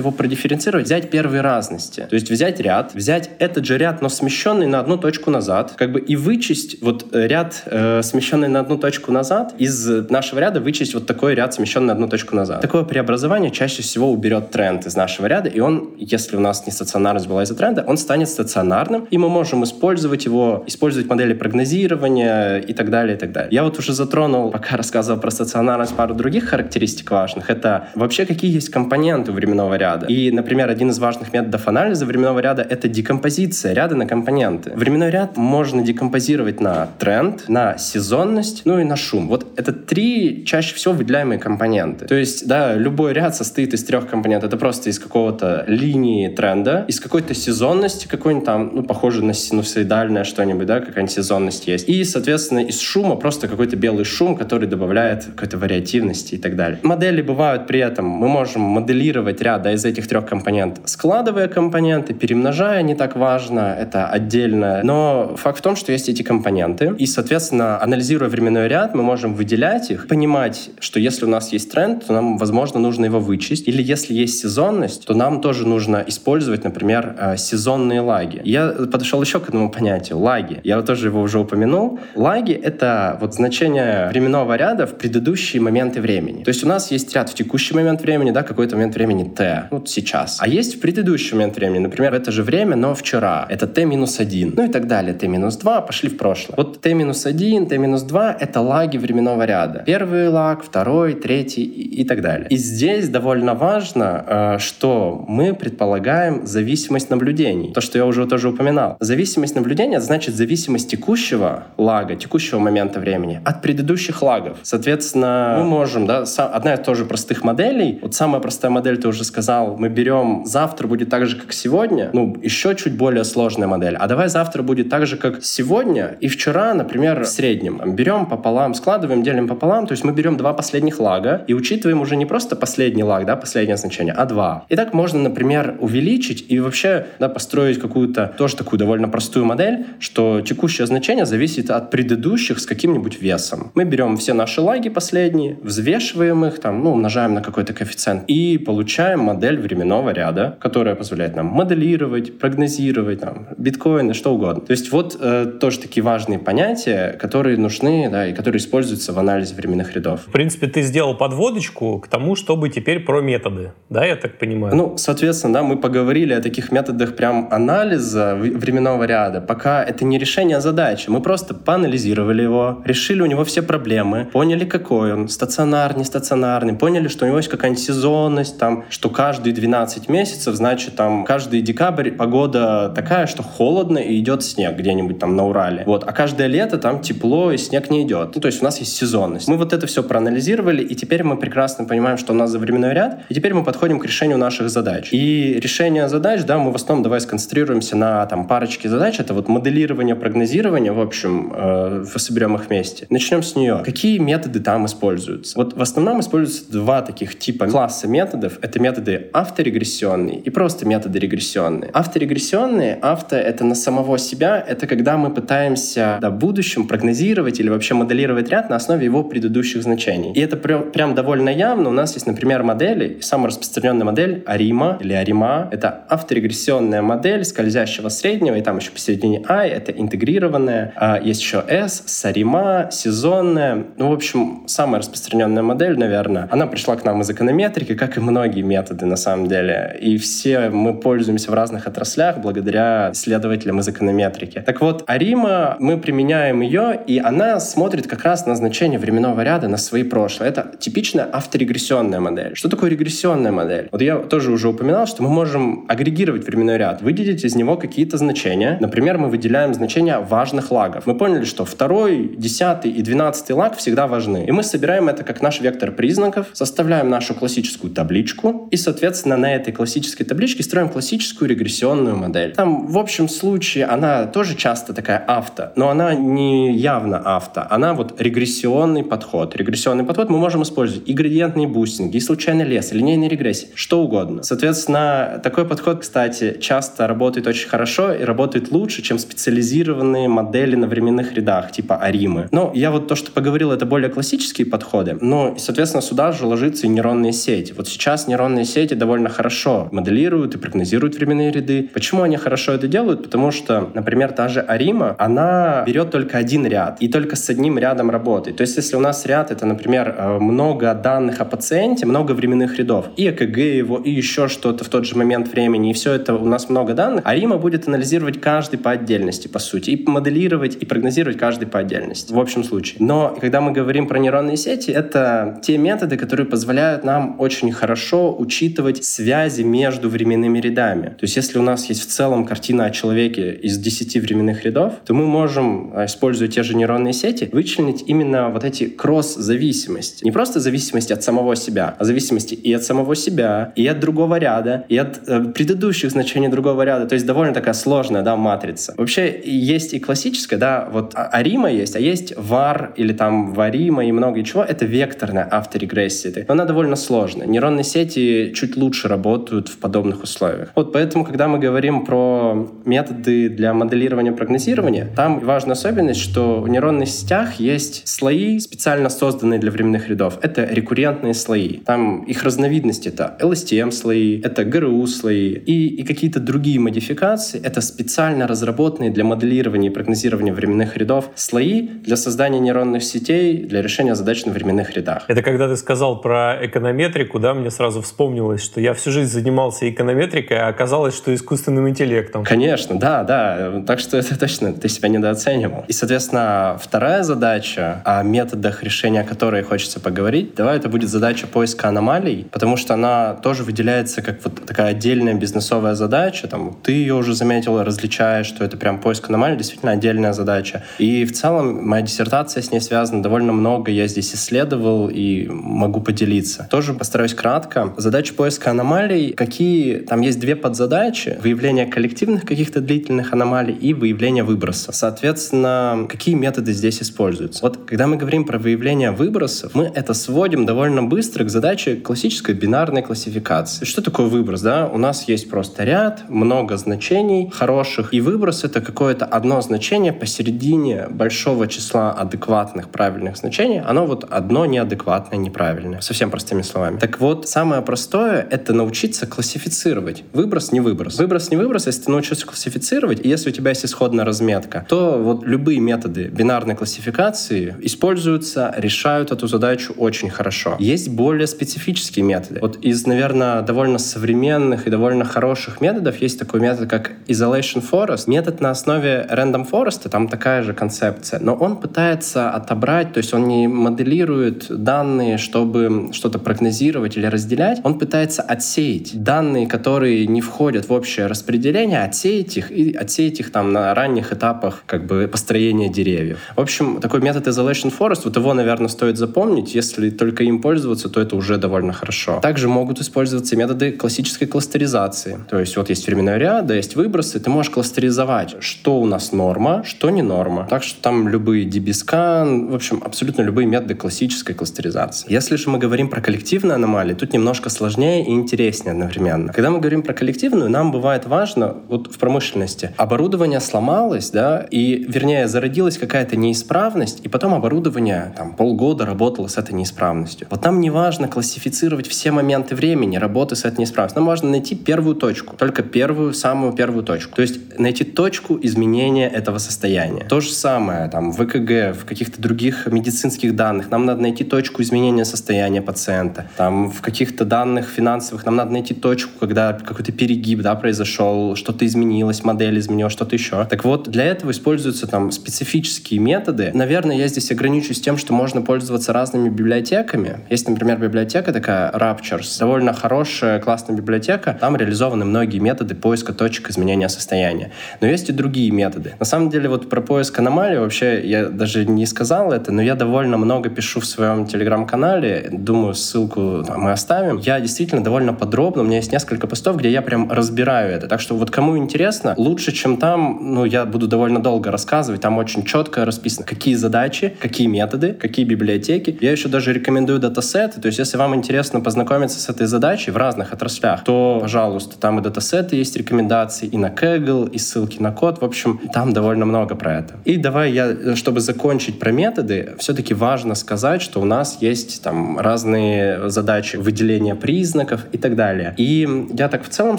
его продифференцировать, взять первые разности. То есть взять ряд, взять этот же ряд, но смещенный на одну точку назад, как бы и вычесть вот э, ряд, э, смещенный на одну точку назад, из нашего ряда вычесть вот такой ряд, смещенный на одну точку назад. Такое преобразование чаще всего уберет тренд из нашего ряда, и он, если у нас не стационарность была из-за тренда, он станет стационарным, и мы можем использовать его, использовать модели прогнозирования и так далее, и так далее. Я вот уже затронул, пока рассказывал про стационарность, пару других характеристик важных. Это вообще какие есть компоненты временного ряда. И, например, один из важных методов анализа временного ряда — это декомпозиция ряда на компоненты. Временной ряд можно декомпозировать на тренд, на сезонность, ну и на шум. Вот это три чаще всего выделяемые компоненты. То есть, да, любой ряд состоит из трех компонентов. Это просто из какого-то линии тренда, из какой-то сезонности, какой-нибудь там, ну, похоже на синусоидальное что-нибудь, да, какая-нибудь сезонность есть. И, соответственно, из шума просто какой-то белый шум, который добавляет какой-то вариативности и так далее. Модели бывают при этом, мы можем моделировать ряд да, из этих трех компонентов, складывая компоненты, перемножая, не так важно, это отдельно. Но факт в том, что есть эти компоненты, и, соответственно, анализируя временной ряд, мы можем выделять их, понимать, что если у нас есть тренд, то нам, возможно, нужно его вычесть, или если есть сезонность, то нам тоже нужно использовать, например, э, сезонные лаги. Я подошел еще к этому понятию — лаги. Я тоже его уже упомянул. Лаги — это вот значение временного ряда в предыдущие моменты времени. То есть есть у нас есть ряд в текущий момент времени, да, какой-то момент времени t, вот сейчас. А есть в предыдущий момент времени, например, в это же время, но вчера. Это t минус 1, ну и так далее. t минус 2, пошли в прошлое. Вот t минус 1, t минус 2 — это лаги временного ряда. Первый лаг, второй, третий и, и так далее. И здесь довольно важно, э, что мы предполагаем зависимость наблюдений. То, что я уже тоже упоминал. Зависимость наблюдения значит зависимость текущего лага, текущего момента времени от предыдущих лагов. Соответственно, мы можем, да, одна из тоже простых моделей. Вот самая простая модель, ты уже сказал, мы берем завтра будет так же, как сегодня. Ну, еще чуть более сложная модель. А давай завтра будет так же, как сегодня и вчера, например, в среднем. Берем пополам, складываем, делим пополам. То есть мы берем два последних лага и учитываем уже не просто последний лаг, да, последнее значение, а два. И так можно, например, увеличить и вообще да, построить какую-то тоже такую довольно простую модель, что текущее значение зависит от предыдущих с каким-нибудь весом. Мы берем все наши лаги последние, взвешиваем их, там, ну, умножаем на какой-то коэффициент и получаем модель временного ряда, которая позволяет нам моделировать, прогнозировать, там, биткоины, что угодно. То есть вот э, тоже такие важные понятия, которые нужны, да, и которые используются в анализе временных рядов. В принципе, ты сделал подводочку к тому, чтобы теперь про методы, да, я так понимаю? Ну, соответственно, да, мы поговорили о таких методах прям анализа временного ряда, пока это не решение задачи. Мы просто поанализировали его, решили у него все проблемы, поняли, какой он, стационар, не стационарный, поняли, что у него есть какая-нибудь сезонность, там, что каждые 12 месяцев, значит, там, каждый декабрь погода такая, что холодно и идет снег где-нибудь там на Урале. Вот. А каждое лето там тепло и снег не идет. Ну, то есть у нас есть сезонность. Мы вот это все проанализировали, и теперь мы прекрасно понимаем, что у нас за временной ряд, и теперь мы подходим к решению наших задач. И решение задач, да, мы в основном давай сконцентрируемся на там парочке задач. Это вот моделирование, прогнозирование, в общем, э, соберем их вместе. Начнем с нее. Какие методы там используются? Вот в основном используются два таких типа класса методов. Это методы авторегрессионные и просто методы регрессионные. Авторегрессионные, авто — это на самого себя, это когда мы пытаемся да, в будущем прогнозировать или вообще моделировать ряд на основе его предыдущих значений. И это прям, прям довольно явно. У нас есть, например, модели, самая распространенная модель Арима или Арима. Это авторегрессионная модель скользящего среднего, и там еще посередине I, это интегрированная. А есть еще S, Сарима, сезонная. Ну, в общем, самая распространенная модель, наверное. Она пришла к нам из эконометрики, как и многие методы на самом деле. И все мы пользуемся в разных отраслях благодаря исследователям из эконометрики. Так вот, Арима, мы применяем ее, и она смотрит как раз на значение временного ряда на свои прошлые. Это типичная авторегрессионная модель. Что такое регрессионная модель? Вот я тоже уже упоминал, что мы можем агрегировать временной ряд, выделить из него какие-то значения. Например, мы выделяем значения важных лагов. Мы поняли, что второй, десятый и двенадцатый лаг всегда важны. И мы собираем это как наш вектор признаков, составляем нашу классическую табличку, и, соответственно, на этой классической табличке строим классическую регрессионную модель. Там, в общем случае, она тоже часто такая авто, но она не явно авто, она вот регрессионный подход. Регрессионный подход мы можем использовать градиентные бустинги, и случайный лес, и линейные регрессии, что угодно. Соответственно, такой подход, кстати, часто работает очень хорошо и работает лучше, чем специализированные модели на временных рядах, типа Аримы. Но я вот то, что поговорил, это более классические подходы. Но, соответственно, сюда же ложится и нейронные сети. Вот сейчас нейронные сети довольно хорошо моделируют и прогнозируют временные ряды. Почему они хорошо это делают? Потому что, например, та же Арима, она берет только один ряд и только с одним рядом работает. То есть, если у нас ряд — это, например, э, много данных о пациенте, много временных рядов, и ЭКГ его, и еще что-то в тот же момент времени, и все это у нас много данных, Арима будет анализировать каждый по отдельности, по сути, и моделировать, и прогнозировать каждый по отдельности, в общем случае. Но когда мы говорим про нейронные сети, это те методы, которые позволяют нам очень хорошо учитывать связи между временными рядами. То есть если у нас есть в целом картина о человеке из 10 временных рядов, то мы можем, а, используя те же нейронные сети, вычленить именно вот эти кросс-зависимости. Не просто зависимости от самого себя, а зависимости и от самого себя, и от другого ряда, и от э, предыдущих значений другого ряда. То есть довольно такая сложная да, матрица. Вообще есть и классическая, да, вот а, Арима есть, а есть VAR или там Варима и много чего. Это векторная авторегрессия. Но она довольно сложная. Нейронные сети чуть лучше работают в подобных условиях. Вот поэтому, когда мы говорим про методы для моделирования прогнозирования, там важная особенность, что в нейронных сетях есть слои, специально созданные для временных рядов. Это рекуррентные слои. Там их разновидности — это LSTM-слои, это GRU-слои и, и какие-то другие модификации. Это специально разработанные для моделирования и прогнозирования временных рядов слои для создания нейронных сетей для решения задач на временных рядах. Это когда ты сказал про эконометрику, да, мне сразу вспомнилось, что я всю жизнь занимался эконометрикой, а оказалось, что искусственным интеллектом. Конечно, да, да. Так что это точно, ты себя недооценивал. И, соответственно, вторая задача, о методах решения которой хочется поговорить, давай это будет задача поиска аномалий, потому что она тоже выделяется как вот такая отдельная бизнесовая задача. Там, ты ее уже заметил, различаешь, что это прям поиск аномалий, действительно отдельная задача. И в целом моя диссертация с ней связана довольно много. Я здесь исследовал и могу поделиться. Тоже постараюсь кратко. Задача поиска аномалий, какие... Там есть две подзадачи. Выявление коллективных каких-то длительных аномалий и выявление выбросов. Соответственно, какие методы здесь используются? Вот когда мы говорим про выявление выбросов, мы это сводим довольно быстро к задаче классической бинарной классификации. Что такое выброс? Да? У нас есть просто ряд, много значений хороших, и выброс — это какое-то одно значение посередине большого числа адекватных правильных значений. Оно вот одно неадекватное, неправильное. Совсем простыми словами. Так вот, самое простое — это научиться классифицировать. Выброс, не выброс. Выброс, не выброс, если ты научился классифицировать, и если у тебя есть исходная разметка, то вот любые методы бинарной классификации используются, решают эту задачу очень хорошо. Есть более специфические методы. Вот из, наверное, довольно современных и довольно хороших методов есть такой метод, как Isolation Forest. Метод на основе Random Forest, там такая же концепция, но он пытается отобрать, то есть он не моделирует данные, чтобы что-то прогнозировать или разделять, он пытается отсеять данные, которые не входят в общее распределение, отсеять их и отсеять их там на ранних этапах как бы построения деревьев. В общем, такой метод Isolation Forest, вот его, наверное, стоит запомнить. Если только им пользоваться, то это уже довольно хорошо. Также могут использоваться методы классической кластеризации. То есть вот есть временной ряд, да, есть выбросы, ты можешь кластеризовать, что у нас норма, что не норма. Так что там любые DB-скан, в общем, абсолютно любые методы классической кластеризации. Если же мы говорим про коллективные аномалии, тут немножко сложнее и интереснее одновременно. Когда мы говорим про коллективную, нам бывает важно, вот в промышленности, оборудование сломалось, да, и, вернее, зародилась какая-то неисправность, и потом оборудование там полгода работало с этой неисправностью. Вот нам не важно классифицировать все моменты времени работы с этой неисправностью. Нам важно найти первую точку, только первую, самую первую точку. То есть найти точку изменения этого состояния. То же самое там в ЭКГ, в каких-то других медицинских данных. Нам надо найти точку изменения состояния пациента. Там в каких-то данных финансовых нам надо найти точку, когда какой-то перегиб да, произошел, что-то изменилось, модель изменилась, что-то еще. Так вот, для этого используются там специфические методы. Наверное, я здесь ограничусь тем, что можно пользоваться разными библиотеками. Есть, например, библиотека такая Raptures, довольно хорошая, классная библиотека. Там реализованы многие методы поиска точек изменения состояния. Но есть и другие методы. На самом деле, вот про поиск аномалий вообще я даже не сказал это, но я довольно много пишу в своем телеграм-канале. Думаю, ссылку мы оставим. Я действительно довольно подробно, у меня есть несколько постов, где я прям разбираю это. Так что вот кому интересно, лучше, чем там, ну, я буду довольно долго рассказывать. Там очень четко расписано, какие задачи, какие методы, какие библиотеки. Я еще даже рекомендую датасеты. То есть, если вам интересно познакомиться с этой задачей в разных отраслях, то, пожалуйста, там и датасеты есть рекомендации, и на Kaggle, и ссылки на код. В общем, там довольно много про это. И давай я, чтобы закончить про методы, все-таки важно сказать, что у нас есть там разные задачи выделения признаков и так далее. И я так в целом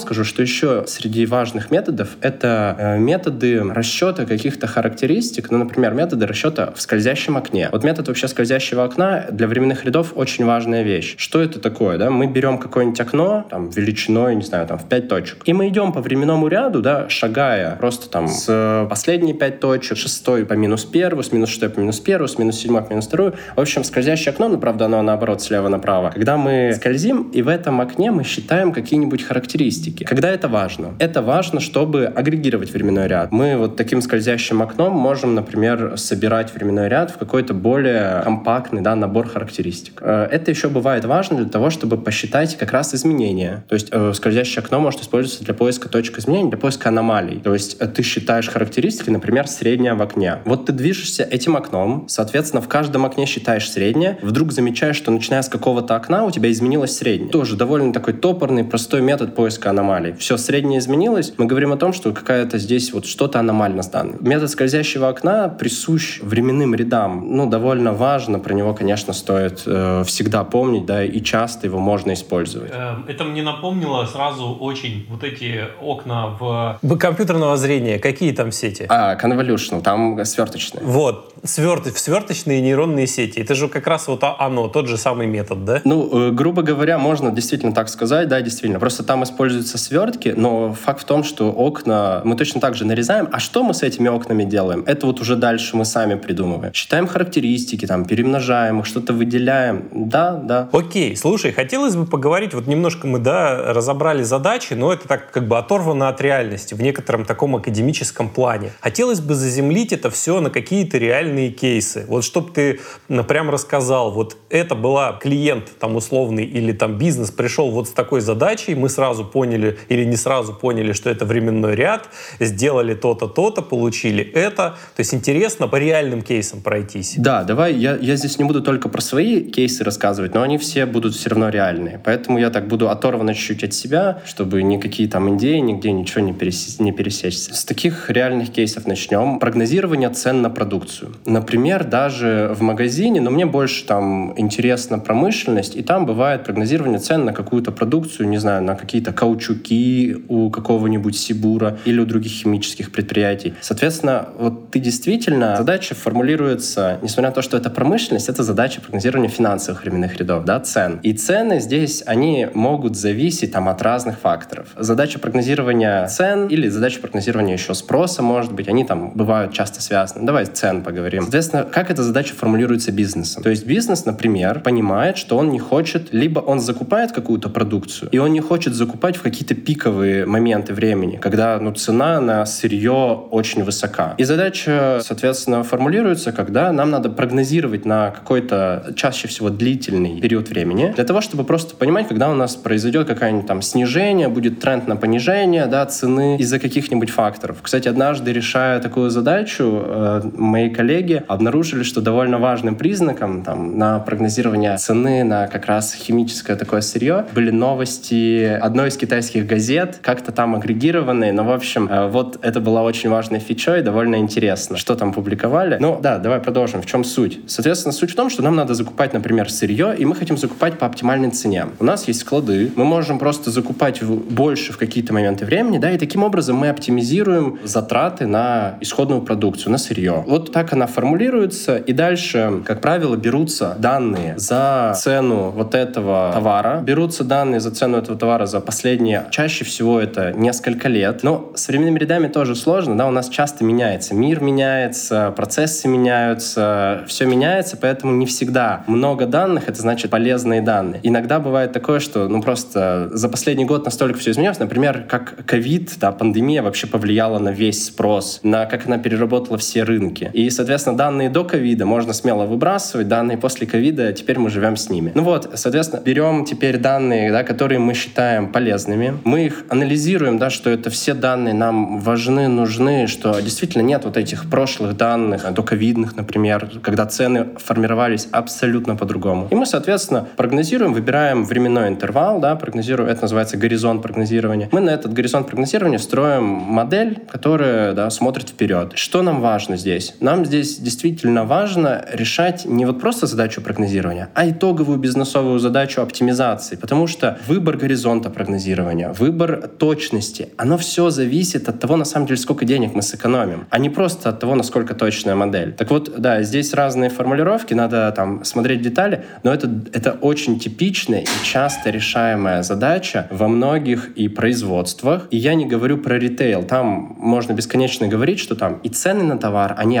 скажу, что еще среди важных методов это э, методы расчета каких-то характеристик, ну, например, методы расчета в скользящем окне. Вот метод вообще скользящего окна для временных рядов очень важная вещь. Что это такое? Да? Мы берем какое-нибудь окно, там, величиной, не знаю, там, в 5 точек, и мы идем по временному ряду, да, шагая просто там с последней 5 точек, шестой по минус первую, с минус шестой по минус первую, с минус седьмой по минус вторую. В общем, скользящее окно, правда, оно наоборот, слева направо. Когда мы скользим, и в этом окне мы считаем какие-нибудь характеристики. Когда это важно? Это важно, чтобы агрегировать временной ряд. Мы вот таким скользящим окном можем, например, собирать временной ряд в какой-то более компактный да, набор характеристик. Э, это еще бывает важно для того, чтобы посчитать как раз изменения. То есть э, скользящее окно может использоваться для поиска точек изменений, для поиска аномалий. То есть э, ты считаешь характеристики, например, средняя в окне. Вот ты движешься этим окном, соответственно, в каждом окне считаешь среднее, вдруг замечаешь, что начиная с какого-то окна у тебя изменилось среднее. Тоже довольно такой топорный, простой метод поиска аномалий. Все, среднее изменилось, мы говорим о том, что какая-то здесь вот что-то аномально с данным. Метод скользящего окна присущ временным рядам. Ну, довольно важно, про него, конечно, стоит э, всегда помнить, да, и часто его можно использовать. Эм, это мне напомнило сразу очень вот эти окна в... Компьютерного зрения. Какие там сети? А, Convolutional, там сверточные. Вот. Сверт... Сверточные нейронные сети. Это же как раз вот оно, тот же самый метод, да? Ну, э, грубо говоря, можно действительно так сказать, да, действительно. Просто там используются свертки, но факт в том, что окна мы точно так же нарезаем. А что мы с этими окнами делаем? Это вот уже дальше мы сами придумываем. Считаем характеристики, там, перемножаем их, что-то выделяем. Да, да. Окей, слушай, хотелось бы поговорить, вот немножко мы, да, разобрали задачи, но это так как бы оторвано от реальности в некотором таком академическом плане. Хотелось бы заземлить это все на какие-то реальные кейсы. Вот чтобы ты прям рассказал, вот это была клиент там условный или там бизнес пришел вот с такой задачей, мы сразу поняли или не сразу поняли, что это временной ряд, сделали то-то, то-то, получили это. То есть интересно по реальным кейсам пройтись. Да, давай, я, я здесь не буду только про свои кейсы рассказывать, но они все будут все равно реальные. Поэтому я так буду оторван чуть-чуть от себя, чтобы никакие там идеи, нигде ничего не, перес... не пересечься. С таких реальных кейсов начнем. Прогнозирование цен на продукцию. Например, даже в магазине, но мне больше там интересна промышленность, и там бывает прогнозирование цен на какую-то продукцию, не знаю, на какие-то каучуки у какого-нибудь Сибура или у других химических предприятий. Соответственно, вот ты действительно, задача формулируется, несмотря на то, что это промышленность, это задача прогнозирования финансовых временных рядов, да, цен. И цены здесь, они могут зависеть там от разных факторов. Задача прогнозирования цен или задача прогнозирования еще спроса, может быть, они там бывают часто связаны. Давай цен поговорим. Соответственно, как эта задача формулируется бизнесом? То есть бизнес, например, понимает, что он не хочет, либо он закупает какую-то продукцию, и он не хочет закупать в какие-то пиковые моменты времени, когда ну, цена на сырье очень высока. И задача, соответственно, формулируется, когда нам надо прогнозировать на какой-то чаще всего длительный период времени, для того, чтобы просто понимать, когда у нас произойдет какое-нибудь там снижение, будет тренд на понижение да, цены из-за каких-нибудь факторов. Кстати, однажды, решая такую задачу, э, мои коллеги обнаружили, что довольно важным признаком там, на прогнозирование цены на как раз химическое такое сырье были новости одной из китайских газет, как-то там агрегированные, но, в общем, э, вот это была очень важной фичой, довольно интересно, что там публиковали. Ну, да, давай продолжим. В чем суть? Соответственно, суть в том, что нам надо закупать, например, сырье, и мы хотим закупать по оптимальной цене. У нас есть склады, мы можем просто закупать больше в какие-то моменты времени, да, и таким образом мы оптимизируем затраты на исходную продукцию, на сырье. Вот так она формулируется, и дальше, как правило, берутся данные за цену вот этого товара, берутся данные за цену этого товара за последние, чаще всего это несколько лет, но с временными рядами тоже сложно, да, у нас часто меняется, мир меняется, процессы меняются, все меняется, поэтому не всегда много данных, это значит полезные данные. Иногда бывает такое, что, ну, просто за последний год настолько все изменилось, например, как ковид, да, пандемия вообще повлияла на весь спрос, на как она переработала все рынки. И, соответственно, данные до ковида можно смело выбрасывать, данные после ковида, теперь мы живем с ними. Ну вот, соответственно, берем теперь данные, да, которые мы считаем полезными, мы их анализируем, да, что это все данные нам важны, нужны, что действительно нет вот этих прошлых данных, до ковидных, например, когда цены формировались абсолютно по-другому. И мы, соответственно, прогнозируем, выбираем временной интервал, да, прогнозируем, это называется горизонт прогнозирования. Мы на этот горизонт прогнозирования строим модель, которая да, смотрит вперед. Что нам важно здесь? Нам здесь действительно важно решать не вот просто задачу прогнозирования, а итоговую бизнесовую задачу оптимизации, потому что выбор горизонта прогнозирования, выбор точности, оно все зависит от того, на самом деле, сколько денег мы сэкономим, а не просто от того, насколько точная модель. Так вот, да, здесь разные формулировки, надо там смотреть детали, но это, это очень типичная и часто решаемая задача во многих и производствах. И я не говорю про ритейл, там можно бесконечно говорить, что там и цены на товар, они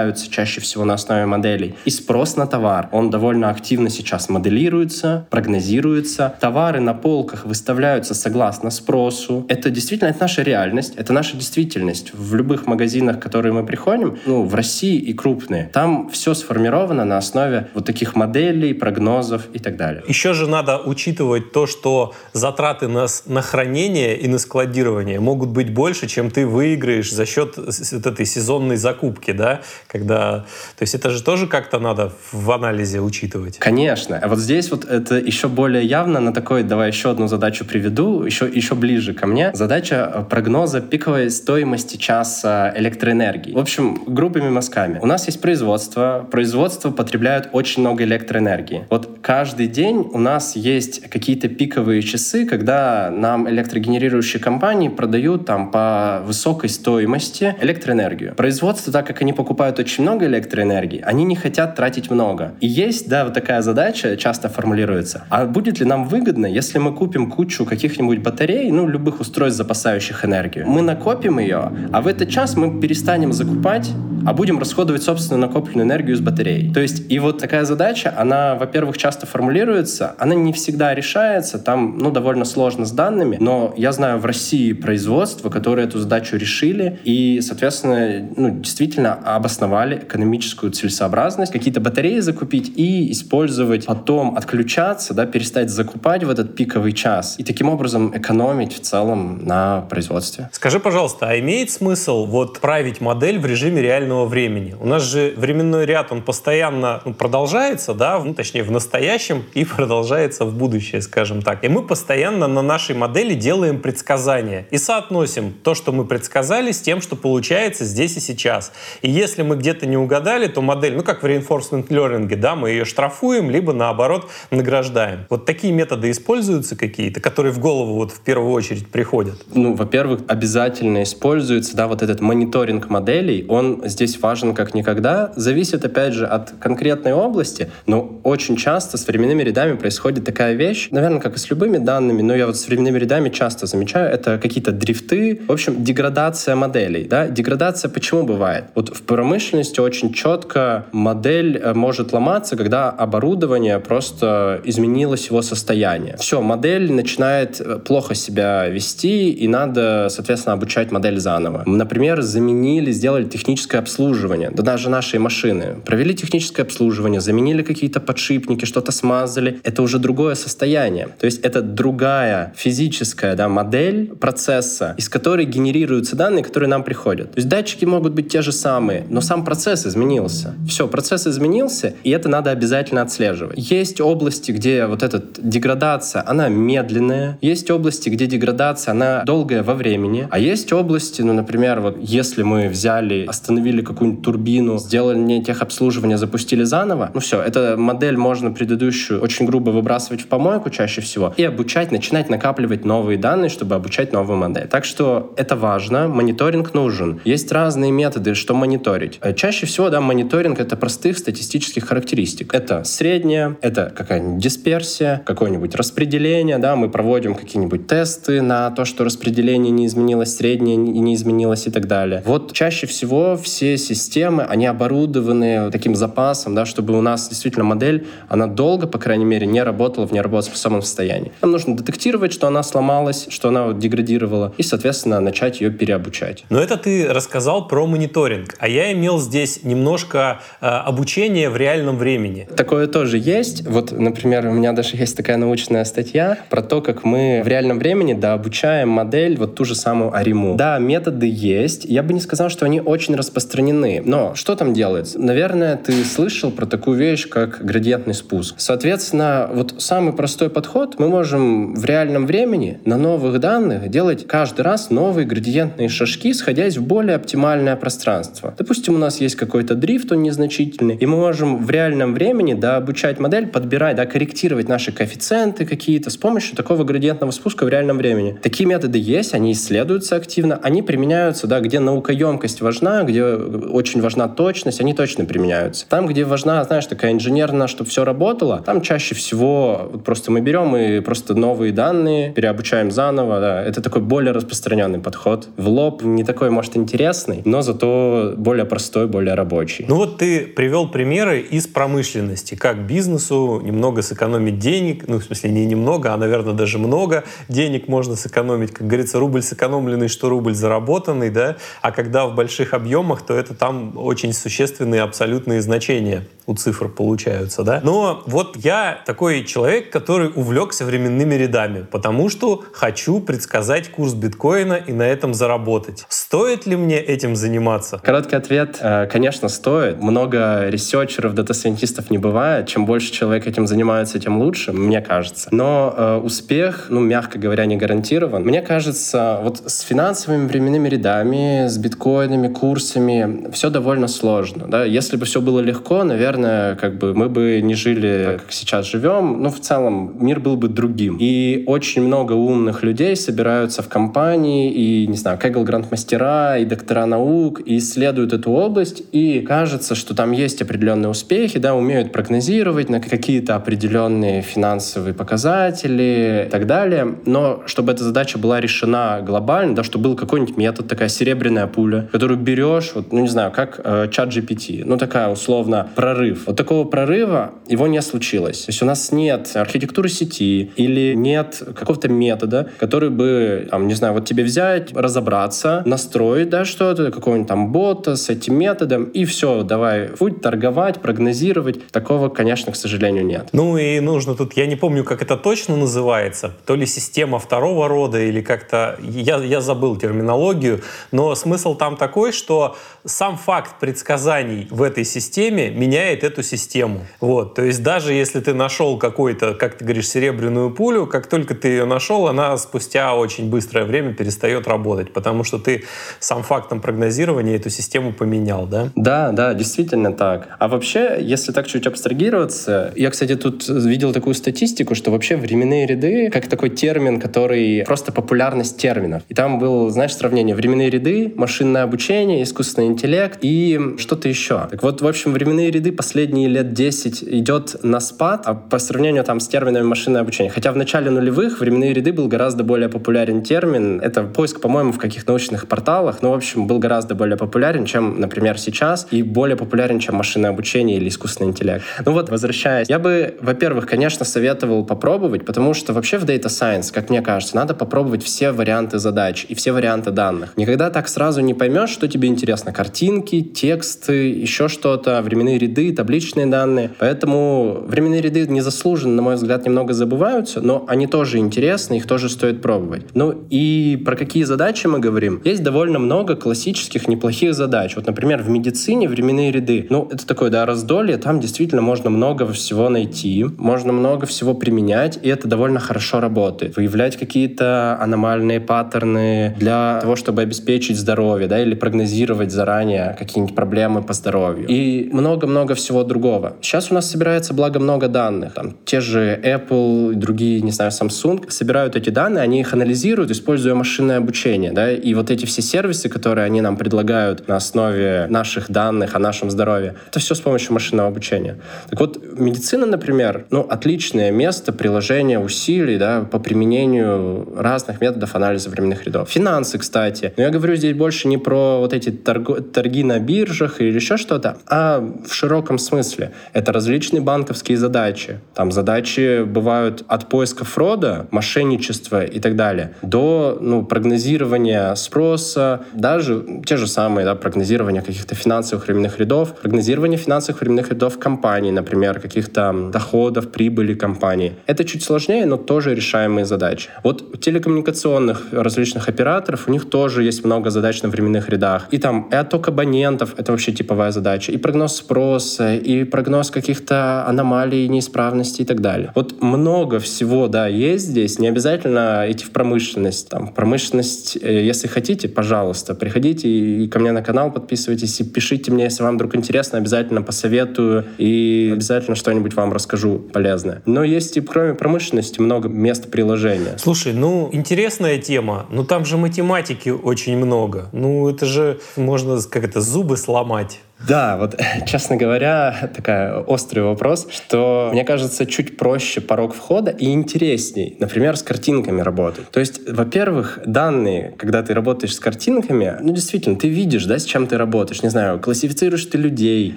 определяются чаще всего на основе моделей, и спрос на товар, он довольно активно сейчас моделируется, прогнозируется, товары на полках выставляются согласно спросу. Это действительно это наша реальность, это наша действительность. В любых магазинах, которые мы приходим, ну, в России и крупные, там все сформировано на основе вот таких моделей, прогнозов и так далее. Еще же надо учитывать то, что затраты на, на хранение и на складирование могут быть больше, чем ты выиграешь за счет этой сезонной закупки, да, когда, то есть это же тоже как-то надо в анализе учитывать. Конечно. А вот здесь вот это еще более явно на такой, давай еще одну задачу приведу, еще, еще ближе ко мне. Задача э, прогноза пиковой стоимости часа электроэнергии. В общем, грубыми мазками. У нас есть производство. Производство потребляет очень много электроэнергии. Вот каждый день у нас есть какие-то пиковые часы, когда нам электрогенерирующие компании продают там по высокой стоимости электроэнергию. Производство, так как они покупают очень много электроэнергии, они не хотят тратить много. И есть, да, вот такая задача, часто формулируется. А будет ли нам выгодно, если мы купим кучу каких-нибудь батарей, ну, любых устройств, запасающих энергию? Мы накопим ее, а в этот час мы перестанем закупать а будем расходовать собственную накопленную энергию из батарей. То есть и вот такая задача, она, во-первых, часто формулируется, она не всегда решается, там, ну, довольно сложно с данными, но я знаю в России производства, которые эту задачу решили и, соответственно, ну, действительно обосновали экономическую целесообразность, какие-то батареи закупить и использовать, потом отключаться, да, перестать закупать в этот пиковый час и таким образом экономить в целом на производстве. Скажи, пожалуйста, а имеет смысл вот править модель в режиме реального времени. У нас же временной ряд, он постоянно ну, продолжается, да, ну, точнее, в настоящем и продолжается в будущее, скажем так. И мы постоянно на нашей модели делаем предсказания и соотносим то, что мы предсказали, с тем, что получается здесь и сейчас. И если мы где-то не угадали, то модель, ну, как в reinforcement learning, да, мы ее штрафуем, либо, наоборот, награждаем. Вот такие методы используются какие-то, которые в голову вот в первую очередь приходят? Ну, во-первых, обязательно используется, да, вот этот мониторинг моделей, он здесь важен как никогда. Зависит, опять же, от конкретной области, но очень часто с временными рядами происходит такая вещь, наверное, как и с любыми данными, но я вот с временными рядами часто замечаю, это какие-то дрифты, в общем, деградация моделей. Да? Деградация почему бывает? Вот в промышленности очень четко модель э, может ломаться, когда оборудование просто изменилось его состояние. Все, модель начинает э, плохо себя вести, и надо, соответственно, обучать модель заново. Например, заменили, сделали техническое обслуживание, да даже наши машины, провели техническое обслуживание, заменили какие-то подшипники, что-то смазали, это уже другое состояние. То есть это другая физическая да, модель процесса, из которой генерируются данные, которые нам приходят. То есть датчики могут быть те же самые, но сам процесс изменился. Все, процесс изменился, и это надо обязательно отслеживать. Есть области, где вот эта деградация, она медленная, есть области, где деградация, она долгая во времени, а есть области, ну, например, вот если мы взяли, остановили какую-нибудь турбину, сделали не техобслуживание, запустили заново, ну все, эта модель можно предыдущую очень грубо выбрасывать в помойку чаще всего и обучать, начинать накапливать новые данные, чтобы обучать новую модель. Так что это важно, мониторинг нужен. Есть разные методы, что мониторить. Э, чаще всего, да, мониторинг — это простых статистических характеристик. Это средняя, это какая-нибудь дисперсия, какое-нибудь распределение, да, мы проводим какие-нибудь тесты на то, что распределение не изменилось, среднее не изменилось и так далее. Вот чаще всего все системы, они оборудованы таким запасом, да, чтобы у нас действительно модель, она долго, по крайней мере, не работала в неработоспособном состоянии. Нам нужно детектировать, что она сломалась, что она вот деградировала, и, соответственно, начать ее переобучать. Но это ты рассказал про мониторинг, а я имел здесь немножко э, обучения в реальном времени. Такое тоже есть. Вот, например, у меня даже есть такая научная статья про то, как мы в реальном времени да, обучаем модель, вот ту же самую Ариму. Да, методы есть. Я бы не сказал, что они очень распространены. Но что там делается? Наверное, ты слышал про такую вещь, как градиентный спуск. Соответственно, вот самый простой подход, мы можем в реальном времени на новых данных делать каждый раз новые градиентные шажки, сходясь в более оптимальное пространство. Допустим, нас есть какой-то дрифт, он незначительный, и мы можем в реальном времени да, обучать модель, подбирать, да, корректировать наши коэффициенты какие-то с помощью такого градиентного спуска в реальном времени. Такие методы есть, они исследуются активно, они применяются, да, где наукоемкость важна, где очень важна точность, они точно применяются. Там, где важна, знаешь, такая инженерная, чтобы все работало, там чаще всего просто мы берем и просто новые данные переобучаем заново. Да. Это такой более распространенный подход. В лоб не такой, может, интересный, но зато более простой, более рабочий. Ну вот ты привел примеры из промышленности, как бизнесу немного сэкономить денег, ну, в смысле, не немного, а, наверное, даже много денег можно сэкономить. Как говорится, рубль сэкономленный, что рубль заработанный, да, а когда в больших объемах, то это там очень существенные абсолютные значения у цифр получаются, да. Но вот я такой человек, который увлекся временными рядами, потому что хочу предсказать курс биткоина и на этом заработать. Стоит ли мне этим заниматься? Короткий ответ, конечно, стоит. Много researcher ов, data scientist ов не бывает. Чем больше человек этим занимается, тем лучше, мне кажется. Но э, успех, ну, мягко говоря, не гарантирован. Мне кажется, вот с финансовыми временными рядами, с биткоинами, курсами, все довольно сложно. Да? Если бы все было легко, наверное, как бы мы бы не жили так, как сейчас живем, но в целом мир был бы другим. И очень много умных людей собираются в компании и, не знаю, Kaggle Grandmaster а и доктора наук и исследуют эту область, и кажется, что там есть определенные успехи, да, умеют прогнозировать на какие-то определенные финансовые показатели и так далее. Но чтобы эта задача была решена глобально, да, чтобы был какой-нибудь метод, такая серебряная пуля, которую берешь, вот, ну не знаю, как э, чат GPT, ну такая условно прорыв. Вот такого прорыва его не случилось. То есть у нас нет архитектуры сети или нет какого-то метода, который бы, там, не знаю, вот тебе взять, разобраться, настроить, да, что-то, какого-нибудь там бота с этим методом, и все, давай путь торговать, прогнозировать. Такого, конечно, к сожалению, нет. Ну и нужно тут, я не помню, как это точно называется, то ли система второго рода, или как-то, я, я забыл терминологию, но смысл там такой, что сам факт предсказаний в этой системе меняет эту систему. Вот, то есть даже если ты нашел какой-то, как ты говоришь, серебряную пулю, как только ты ее нашел, она спустя очень быстрое время перестает работать, потому что ты сам фактом прогнозирования эту систему поменял, да? Да, да, действительно так. А вообще, если так чуть абстрагироваться, я, кстати, тут видел такую статистику, что вообще временные ряды, как такой термин, который просто популярность терминов. И там было, знаешь, сравнение временные ряды, машинное обучение, искусственный интеллект и что-то еще. Так вот, в общем, временные ряды последние лет 10 идет на спад, а по сравнению там с терминами машинное обучение. Хотя в начале нулевых временные ряды был гораздо более популярен термин. Это поиск, по-моему, в каких научных порталах, но, в общем, был гораздо более популярен, чем, например, сейчас, и более популярен, чем машинное обучение или искусственный интеллект. Ну вот, возвращаясь, я бы, во-первых, конечно, советовал попробовать, потому что вообще в Data Science, как мне кажется, надо попробовать все варианты задач и все варианты данных. Никогда так сразу не поймешь, что тебе интересно. Картинки, тексты, еще что-то, временные ряды, табличные данные. Поэтому временные ряды незаслуженно, на мой взгляд, немного забываются, но они тоже интересны, их тоже стоит пробовать. Ну и про какие задачи мы говорим? Есть довольно много классических неплохих задач. Вот, например, в медицине временные ряды. Ну, это такое, да, раздолье, там действительно можно много всего найти, можно много всего применять, и это довольно хорошо работает. Выявлять какие-то аномальные паттерны для того, чтобы обеспечить здоровье, да, или прогнозировать заранее какие-нибудь проблемы по здоровью. И много-много всего другого. Сейчас у нас собирается, благо, много данных. Там, те же Apple и другие, не знаю, Samsung собирают эти данные, они их анализируют, используя машинное обучение, да, и вот эти все сервисы, которые они нам предлагают на основе наших данных о нашем здоровье, это все с помощью машинного обучения. Так вот, медицина, например, ну, отличное место приложения усилий, да, по применению разных методов анализа временных рядов. Финансы, кстати. Но я говорю здесь больше не про вот эти торг... торги на биржах или еще что-то, а в широком смысле. Это различные банковские задачи. Там задачи бывают от поиска фрода, мошенничества и так далее, до ну, прогнозирования спроса, даже те же самые да, прогнозирования каких-то финансовых временных рядов, прогнозирование финансовых временных рядов компаний, например, каких-то доходов, прибыли компании. Это чуть сложнее, но тоже решаемые задачи. Вот у телекоммуникационных различных операторов у них тоже есть много задач на временных рядах. И там и отток абонентов, это вообще типовая задача, и прогноз спроса, и прогноз каких-то аномалий, неисправностей и так далее. Вот много всего, да, есть здесь. Не обязательно идти в промышленность. Там, промышленность, э, если хотите, пожалуйста, приходите и ко мне на канал подписывайтесь и пишите мне, если вам вдруг интересно, обязательно посоветую и обязательно что-нибудь вам расскажу полезное. Но есть и кроме промышленности много мест приложения. Слушай, ну интересная тема, но там же математики очень много. Ну это же можно как это зубы сломать. Да, вот, честно говоря, такая острый вопрос, что, мне кажется, чуть проще порог входа и интересней, например, с картинками работать. То есть, во-первых, данные, когда ты работаешь с картинками, ну, действительно, ты видишь, да, с чем ты работаешь, не знаю, классифицируешь ты людей,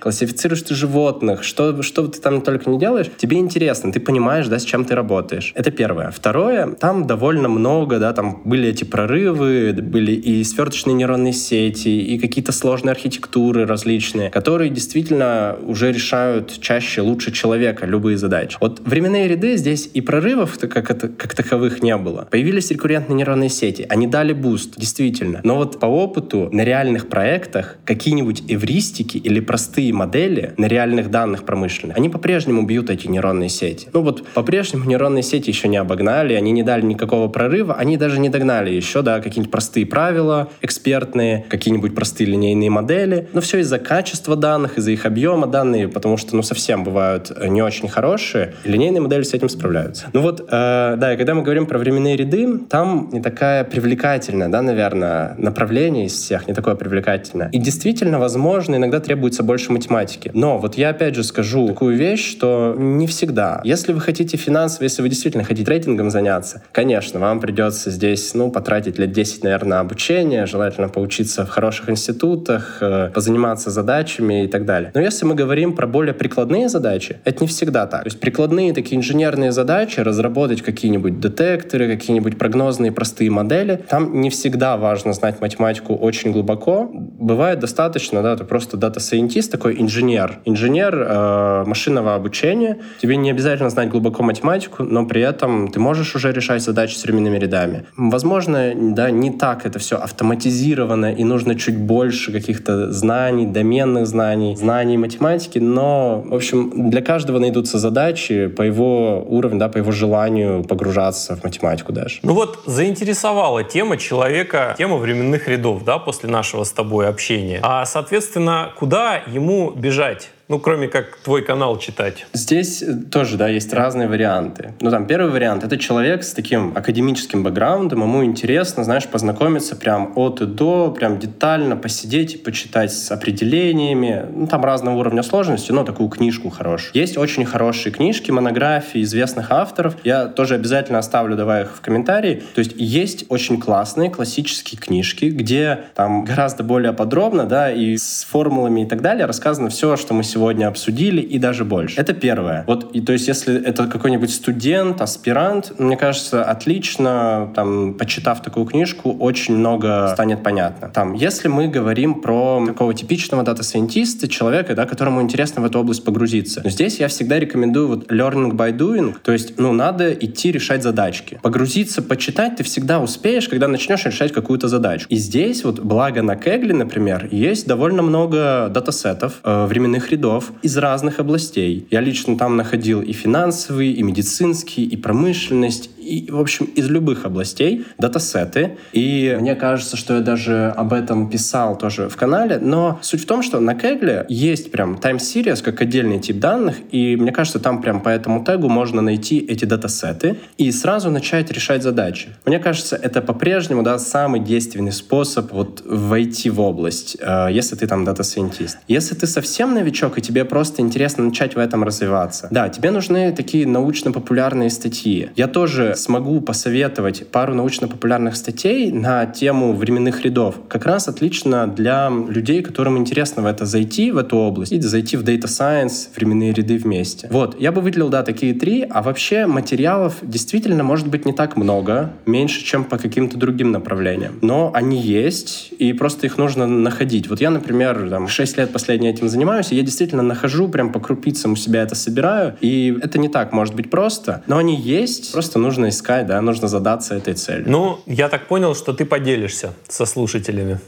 классифицируешь ты животных, что, что ты там только не делаешь, тебе интересно, ты понимаешь, да, с чем ты работаешь. Это первое. Второе, там довольно много, да, там были эти прорывы, были и сверточные нейронные сети, и какие-то сложные архитектуры различные, различные, которые действительно уже решают чаще лучше человека любые задачи. Вот временные ряды здесь и прорывов как, это, как таковых не было. Появились рекуррентные нейронные сети. Они дали boost, действительно. Но вот по опыту на реальных проектах какие-нибудь эвристики или простые модели на реальных данных промышленных, они по-прежнему бьют эти нейронные сети. Ну вот по-прежнему нейронные сети еще не обогнали, они не дали никакого прорыва, они даже не догнали еще, да, какие-нибудь простые правила экспертные, какие-нибудь простые линейные модели. Но все из-за качества данных, из-за их объема данные, потому что, ну, совсем бывают не очень хорошие. Линейные модели с этим справляются. Ну вот, э, да, и когда мы говорим про временные ряды, там не такая привлекательная, да, наверное, направление из всех, не такое привлекательное. И действительно, возможно, иногда требуется больше математики. Но вот я опять же скажу такую вещь, что не всегда. Если вы хотите финансово, если вы действительно хотите трейдингом заняться, конечно, вам придется здесь, ну, потратить лет 10, наверное, на обучение, желательно поучиться в хороших институтах, э, позаниматься задачами и так далее. Но если мы говорим про более прикладные задачи, это не всегда так. То есть прикладные такие инженерные задачи, разработать какие-нибудь детекторы, какие-нибудь прогнозные простые модели, там не всегда важно знать математику очень глубоко. Бывает достаточно, да, ты просто дата-сайентист, такой инженер. Инженер э, машинного обучения. Тебе не обязательно знать глубоко математику, но при этом ты можешь уже решать задачи с временными рядами. Возможно, да, не так это все автоматизировано, и нужно чуть больше каких-то знаний, доменных знаний, знаний математики, но, в общем, для каждого найдутся задачи по его уровню, да, по его желанию погружаться в математику даже. Ну вот заинтересовала тема человека, тема временных рядов, да, после нашего с тобой общения. А, соответственно, куда ему бежать? Ну, кроме как твой канал читать. Здесь э, тоже, да, есть разные варианты. Ну, там, первый вариант — это человек с таким академическим бэкграундом, ему интересно, знаешь, познакомиться прям от и до, прям детально посидеть и почитать с определениями. Ну, там разного уровня сложности, но такую книжку хорошую. Есть очень хорошие книжки, монографии известных авторов. Я тоже обязательно оставлю, давай их в комментарии. То есть есть очень классные классические книжки, где там гораздо более подробно, да, и с формулами и так далее рассказано все, что мы сегодня сегодня обсудили, и даже больше. Это первое. Вот, и то есть, если это какой-нибудь студент, аспирант, мне кажется, отлично, там, почитав такую книжку, очень много станет понятно. Там, если мы говорим про такого типичного дата-сайентиста, человека, да, которому интересно в эту область погрузиться, здесь я всегда рекомендую вот learning by doing, то есть, ну, надо идти решать задачки. Погрузиться, почитать ты всегда успеешь, когда начнешь решать какую-то задачу. И здесь вот, благо на Kaggle, например, есть довольно много датасетов, э, временных рядов, трудов из разных областей. Я лично там находил и финансовые, и медицинские, и промышленность, и, в общем, из любых областей датасеты. И мне кажется, что я даже об этом писал тоже в канале, но суть в том, что на Kaggle есть прям time series как отдельный тип данных, и мне кажется, там прям по этому тегу можно найти эти датасеты и сразу начать решать задачи. Мне кажется, это по-прежнему да, самый действенный способ вот войти в область, э, если ты там дата-сайентист. Если ты совсем новичок, и тебе просто интересно начать в этом развиваться, да, тебе нужны такие научно-популярные статьи. Я тоже смогу посоветовать пару научно-популярных статей на тему временных рядов. Как раз отлично для людей, которым интересно в это зайти, в эту область, и зайти в Data Science, временные ряды вместе. Вот, я бы выделил, да, такие три, а вообще материалов действительно может быть не так много, меньше, чем по каким-то другим направлениям. Но они есть, и просто их нужно находить. Вот я, например, там, 6 лет последние этим занимаюсь, и я действительно нахожу, прям по крупицам у себя это собираю, и это не так может быть просто, но они есть, просто нужно нужно искать, да, нужно задаться этой целью. Ну, я так понял, что ты поделишься со слушателями.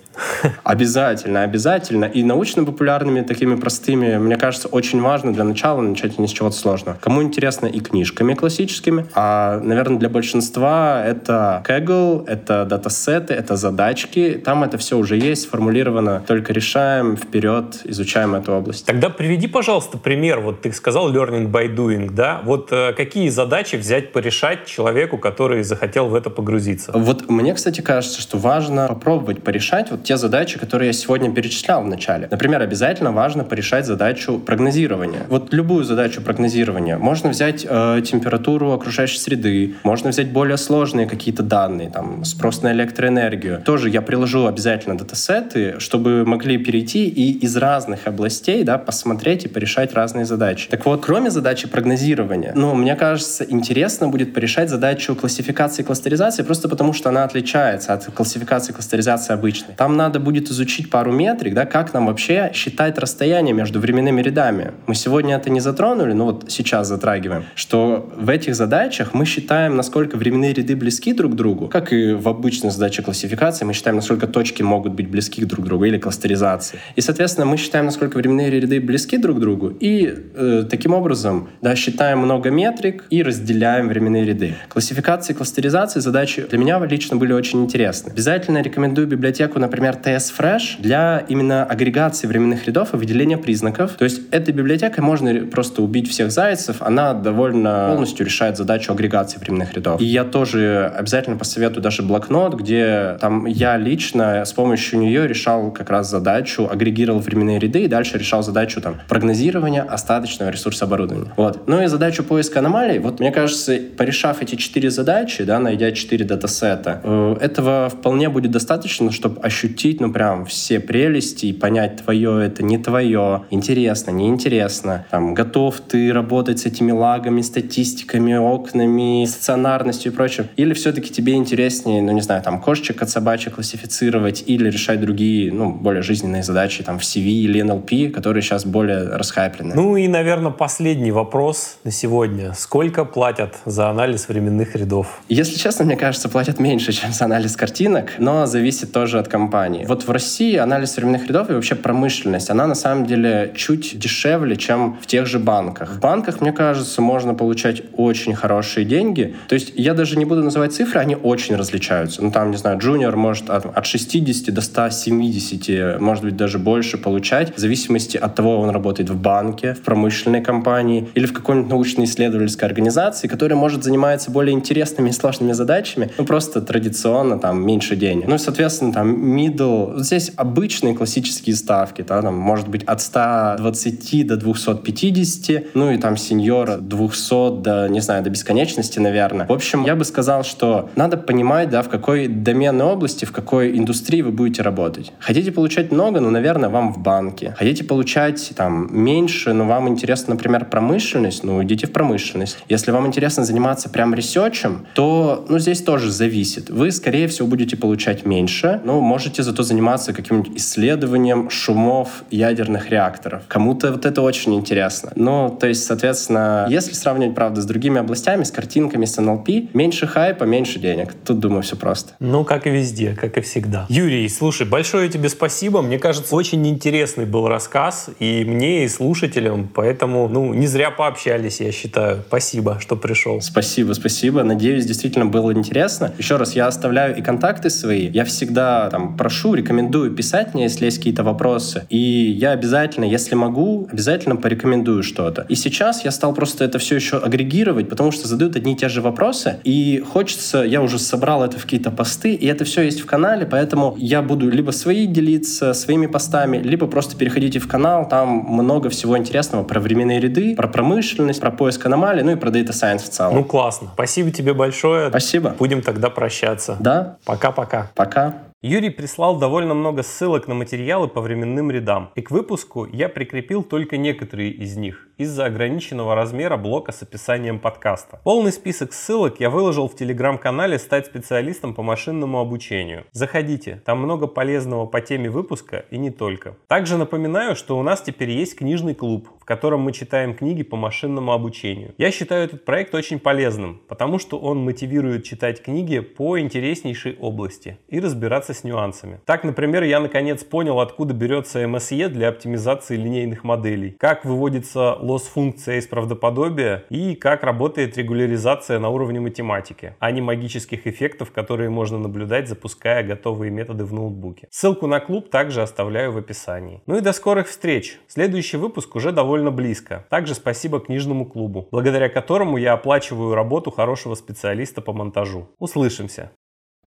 Обязательно, обязательно. И научно-популярными, такими простыми, мне кажется, очень важно для начала начать не с чего-то сложного. Кому интересно и книжками классическими, а, наверное, для большинства это Kaggle, это датасеты, это задачки. Там это все уже есть, сформулировано. Только решаем, вперед, изучаем эту область. Тогда приведи, пожалуйста, пример. Вот ты сказал learning by doing, да? Вот э, какие задачи взять порешать человеку, который захотел в это погрузиться? Вот мне, кстати, кажется, что важно попробовать порешать вот те задачи, которые я сегодня перечислял в начале. Например, обязательно важно порешать задачу прогнозирования. Вот любую задачу прогнозирования. Можно взять э, температуру окружающей среды, можно взять более сложные какие-то данные, там, спрос на электроэнергию. Тоже я приложу обязательно датасеты, чтобы могли перейти и из разных областей да, посмотреть и порешать разные задачи. Так вот, кроме задачи прогнозирования, ну, мне кажется, интересно будет порешать задачу классификации и кластеризации просто потому, что она отличается от классификации и кластеризации обычной. Там надо будет изучить пару метрик, да, как нам вообще считать расстояние между временными рядами. Мы сегодня это не затронули, но вот сейчас затрагиваем, что в этих задачах мы считаем, насколько временные ряды близки друг к другу, как и в обычной задаче классификации, мы считаем, насколько точки могут быть близки друг к другу или кластеризации. И, соответственно, мы считаем, насколько временные ряды близки друг к другу, и э, таким образом да, считаем много метрик и разделяем временные ряды. Классификации и кластеризации задачи для меня лично были очень интересны. Обязательно рекомендую библиотеку, например, RTS Fresh для именно агрегации временных рядов и выделения признаков. То есть этой библиотекой можно просто убить всех зайцев. Она довольно полностью решает задачу агрегации временных рядов. И я тоже обязательно посоветую даже блокнот, где там я лично с помощью нее решал как раз задачу, агрегировал временные ряды и дальше решал задачу там прогнозирования остаточного ресурса оборудования. Вот. Ну и задачу поиска аномалий, вот мне кажется, порешав эти четыре задачи, да, найдя четыре датасета, э, этого вполне будет достаточно, чтобы ощутить, ну прям все прелести и понять, твое это не твое, интересно, неинтересно, там, готов ты работать с этими лагами, статистиками, окнами, стационарностью и прочим, или все-таки тебе интереснее, ну не знаю, там, кошечек от собачек классифицировать или решать другие, ну, более жизненные задачи, там, в CV или NLP, которые сейчас более расхайплены. Ну и, наверное, последний вопрос на сегодня. Сколько платят за анализ временных рядов? Если честно, мне кажется, платят меньше, чем за анализ картинок, но зависит тоже от компании. Вот в России анализ временных рядов и вообще промышленность, она на самом деле чуть дешевле, чем в тех же банках. В банках, мне кажется, можно получать очень хорошие деньги. То есть я даже не буду называть цифры, они очень различаются. Ну там, не знаю, джуниор может от, от 60 до 170, может быть, даже больше получать, в зависимости от того, он работает в банке, в промышленной компании или в какой-нибудь научно-исследовательской организации, которая может заниматься более интересными и сложными задачами, ну просто традиционно там меньше денег. Ну и, соответственно, там middle, вот здесь обычные классические ставки, да, там может быть от 120 до 250, ну и там сеньора 200 до, не знаю, до бесконечности, наверное. В общем, я бы сказал, что надо понимать, да, в какой доменной области, в какой индустрии вы будете работать. Хотите получать много, ну, наверное, вам в банке. Хотите получать там меньше, но вам интересно, например, промышленность, ну, идите в промышленность. Если вам интересно заниматься прям ресерчем, то, ну, здесь тоже зависит. Вы, скорее всего, будете получать меньше, но можете зато заниматься каким-нибудь исследованием шумов ядерных реакторов. Кому-то вот это очень интересно. Ну, то есть, соответственно, если сравнивать, правда, с другими областями, с картинками, с NLP, меньше хайпа, меньше денег. Тут, думаю, все просто. Ну, как и везде, как и всегда. Юрий, слушай, большое тебе спасибо. Мне кажется, очень интересный был рассказ и мне, и слушателям, поэтому, ну, не зря пообщались, я считаю. Спасибо, что пришел. Спасибо, спасибо. Надеюсь, действительно было интересно. Еще раз, я оставляю и контакты свои. Я всегда там прошу, рекомендую писать мне, если есть какие-то вопросы. И я обязательно, если могу, обязательно порекомендую что-то. И сейчас я стал просто это все еще агрегировать, потому что задают одни и те же вопросы. И хочется, я уже собрал это в какие-то посты, и это все есть в канале, поэтому я буду либо свои делиться, своими постами, либо просто переходите в канал, там много всего интересного про временные ряды, про промышленность, про поиск аномалий, ну и про Data Science в целом. Ну классно. Спасибо тебе большое. Спасибо. Будем тогда прощаться. Да. Пока-пока. Пока. Юрий прислал довольно много ссылок на материалы по временным рядам, и к выпуску я прикрепил только некоторые из них из-за ограниченного размера блока с описанием подкаста. Полный список ссылок я выложил в телеграм-канале «Стать специалистом по машинному обучению». Заходите, там много полезного по теме выпуска и не только. Также напоминаю, что у нас теперь есть книжный клуб, в котором мы читаем книги по машинному обучению. Я считаю этот проект очень полезным, потому что он мотивирует читать книги по интереснейшей области и разбираться с нюансами. Так, например, я наконец понял, откуда берется MSE для оптимизации линейных моделей, как выводится лосс-функция из правдоподобия и как работает регуляризация на уровне математики, а не магических эффектов, которые можно наблюдать, запуская готовые методы в ноутбуке. Ссылку на клуб также оставляю в описании. Ну и до скорых встреч! Следующий выпуск уже довольно близко. Также спасибо книжному клубу, благодаря которому я оплачиваю работу хорошего специалиста по монтажу. Услышимся!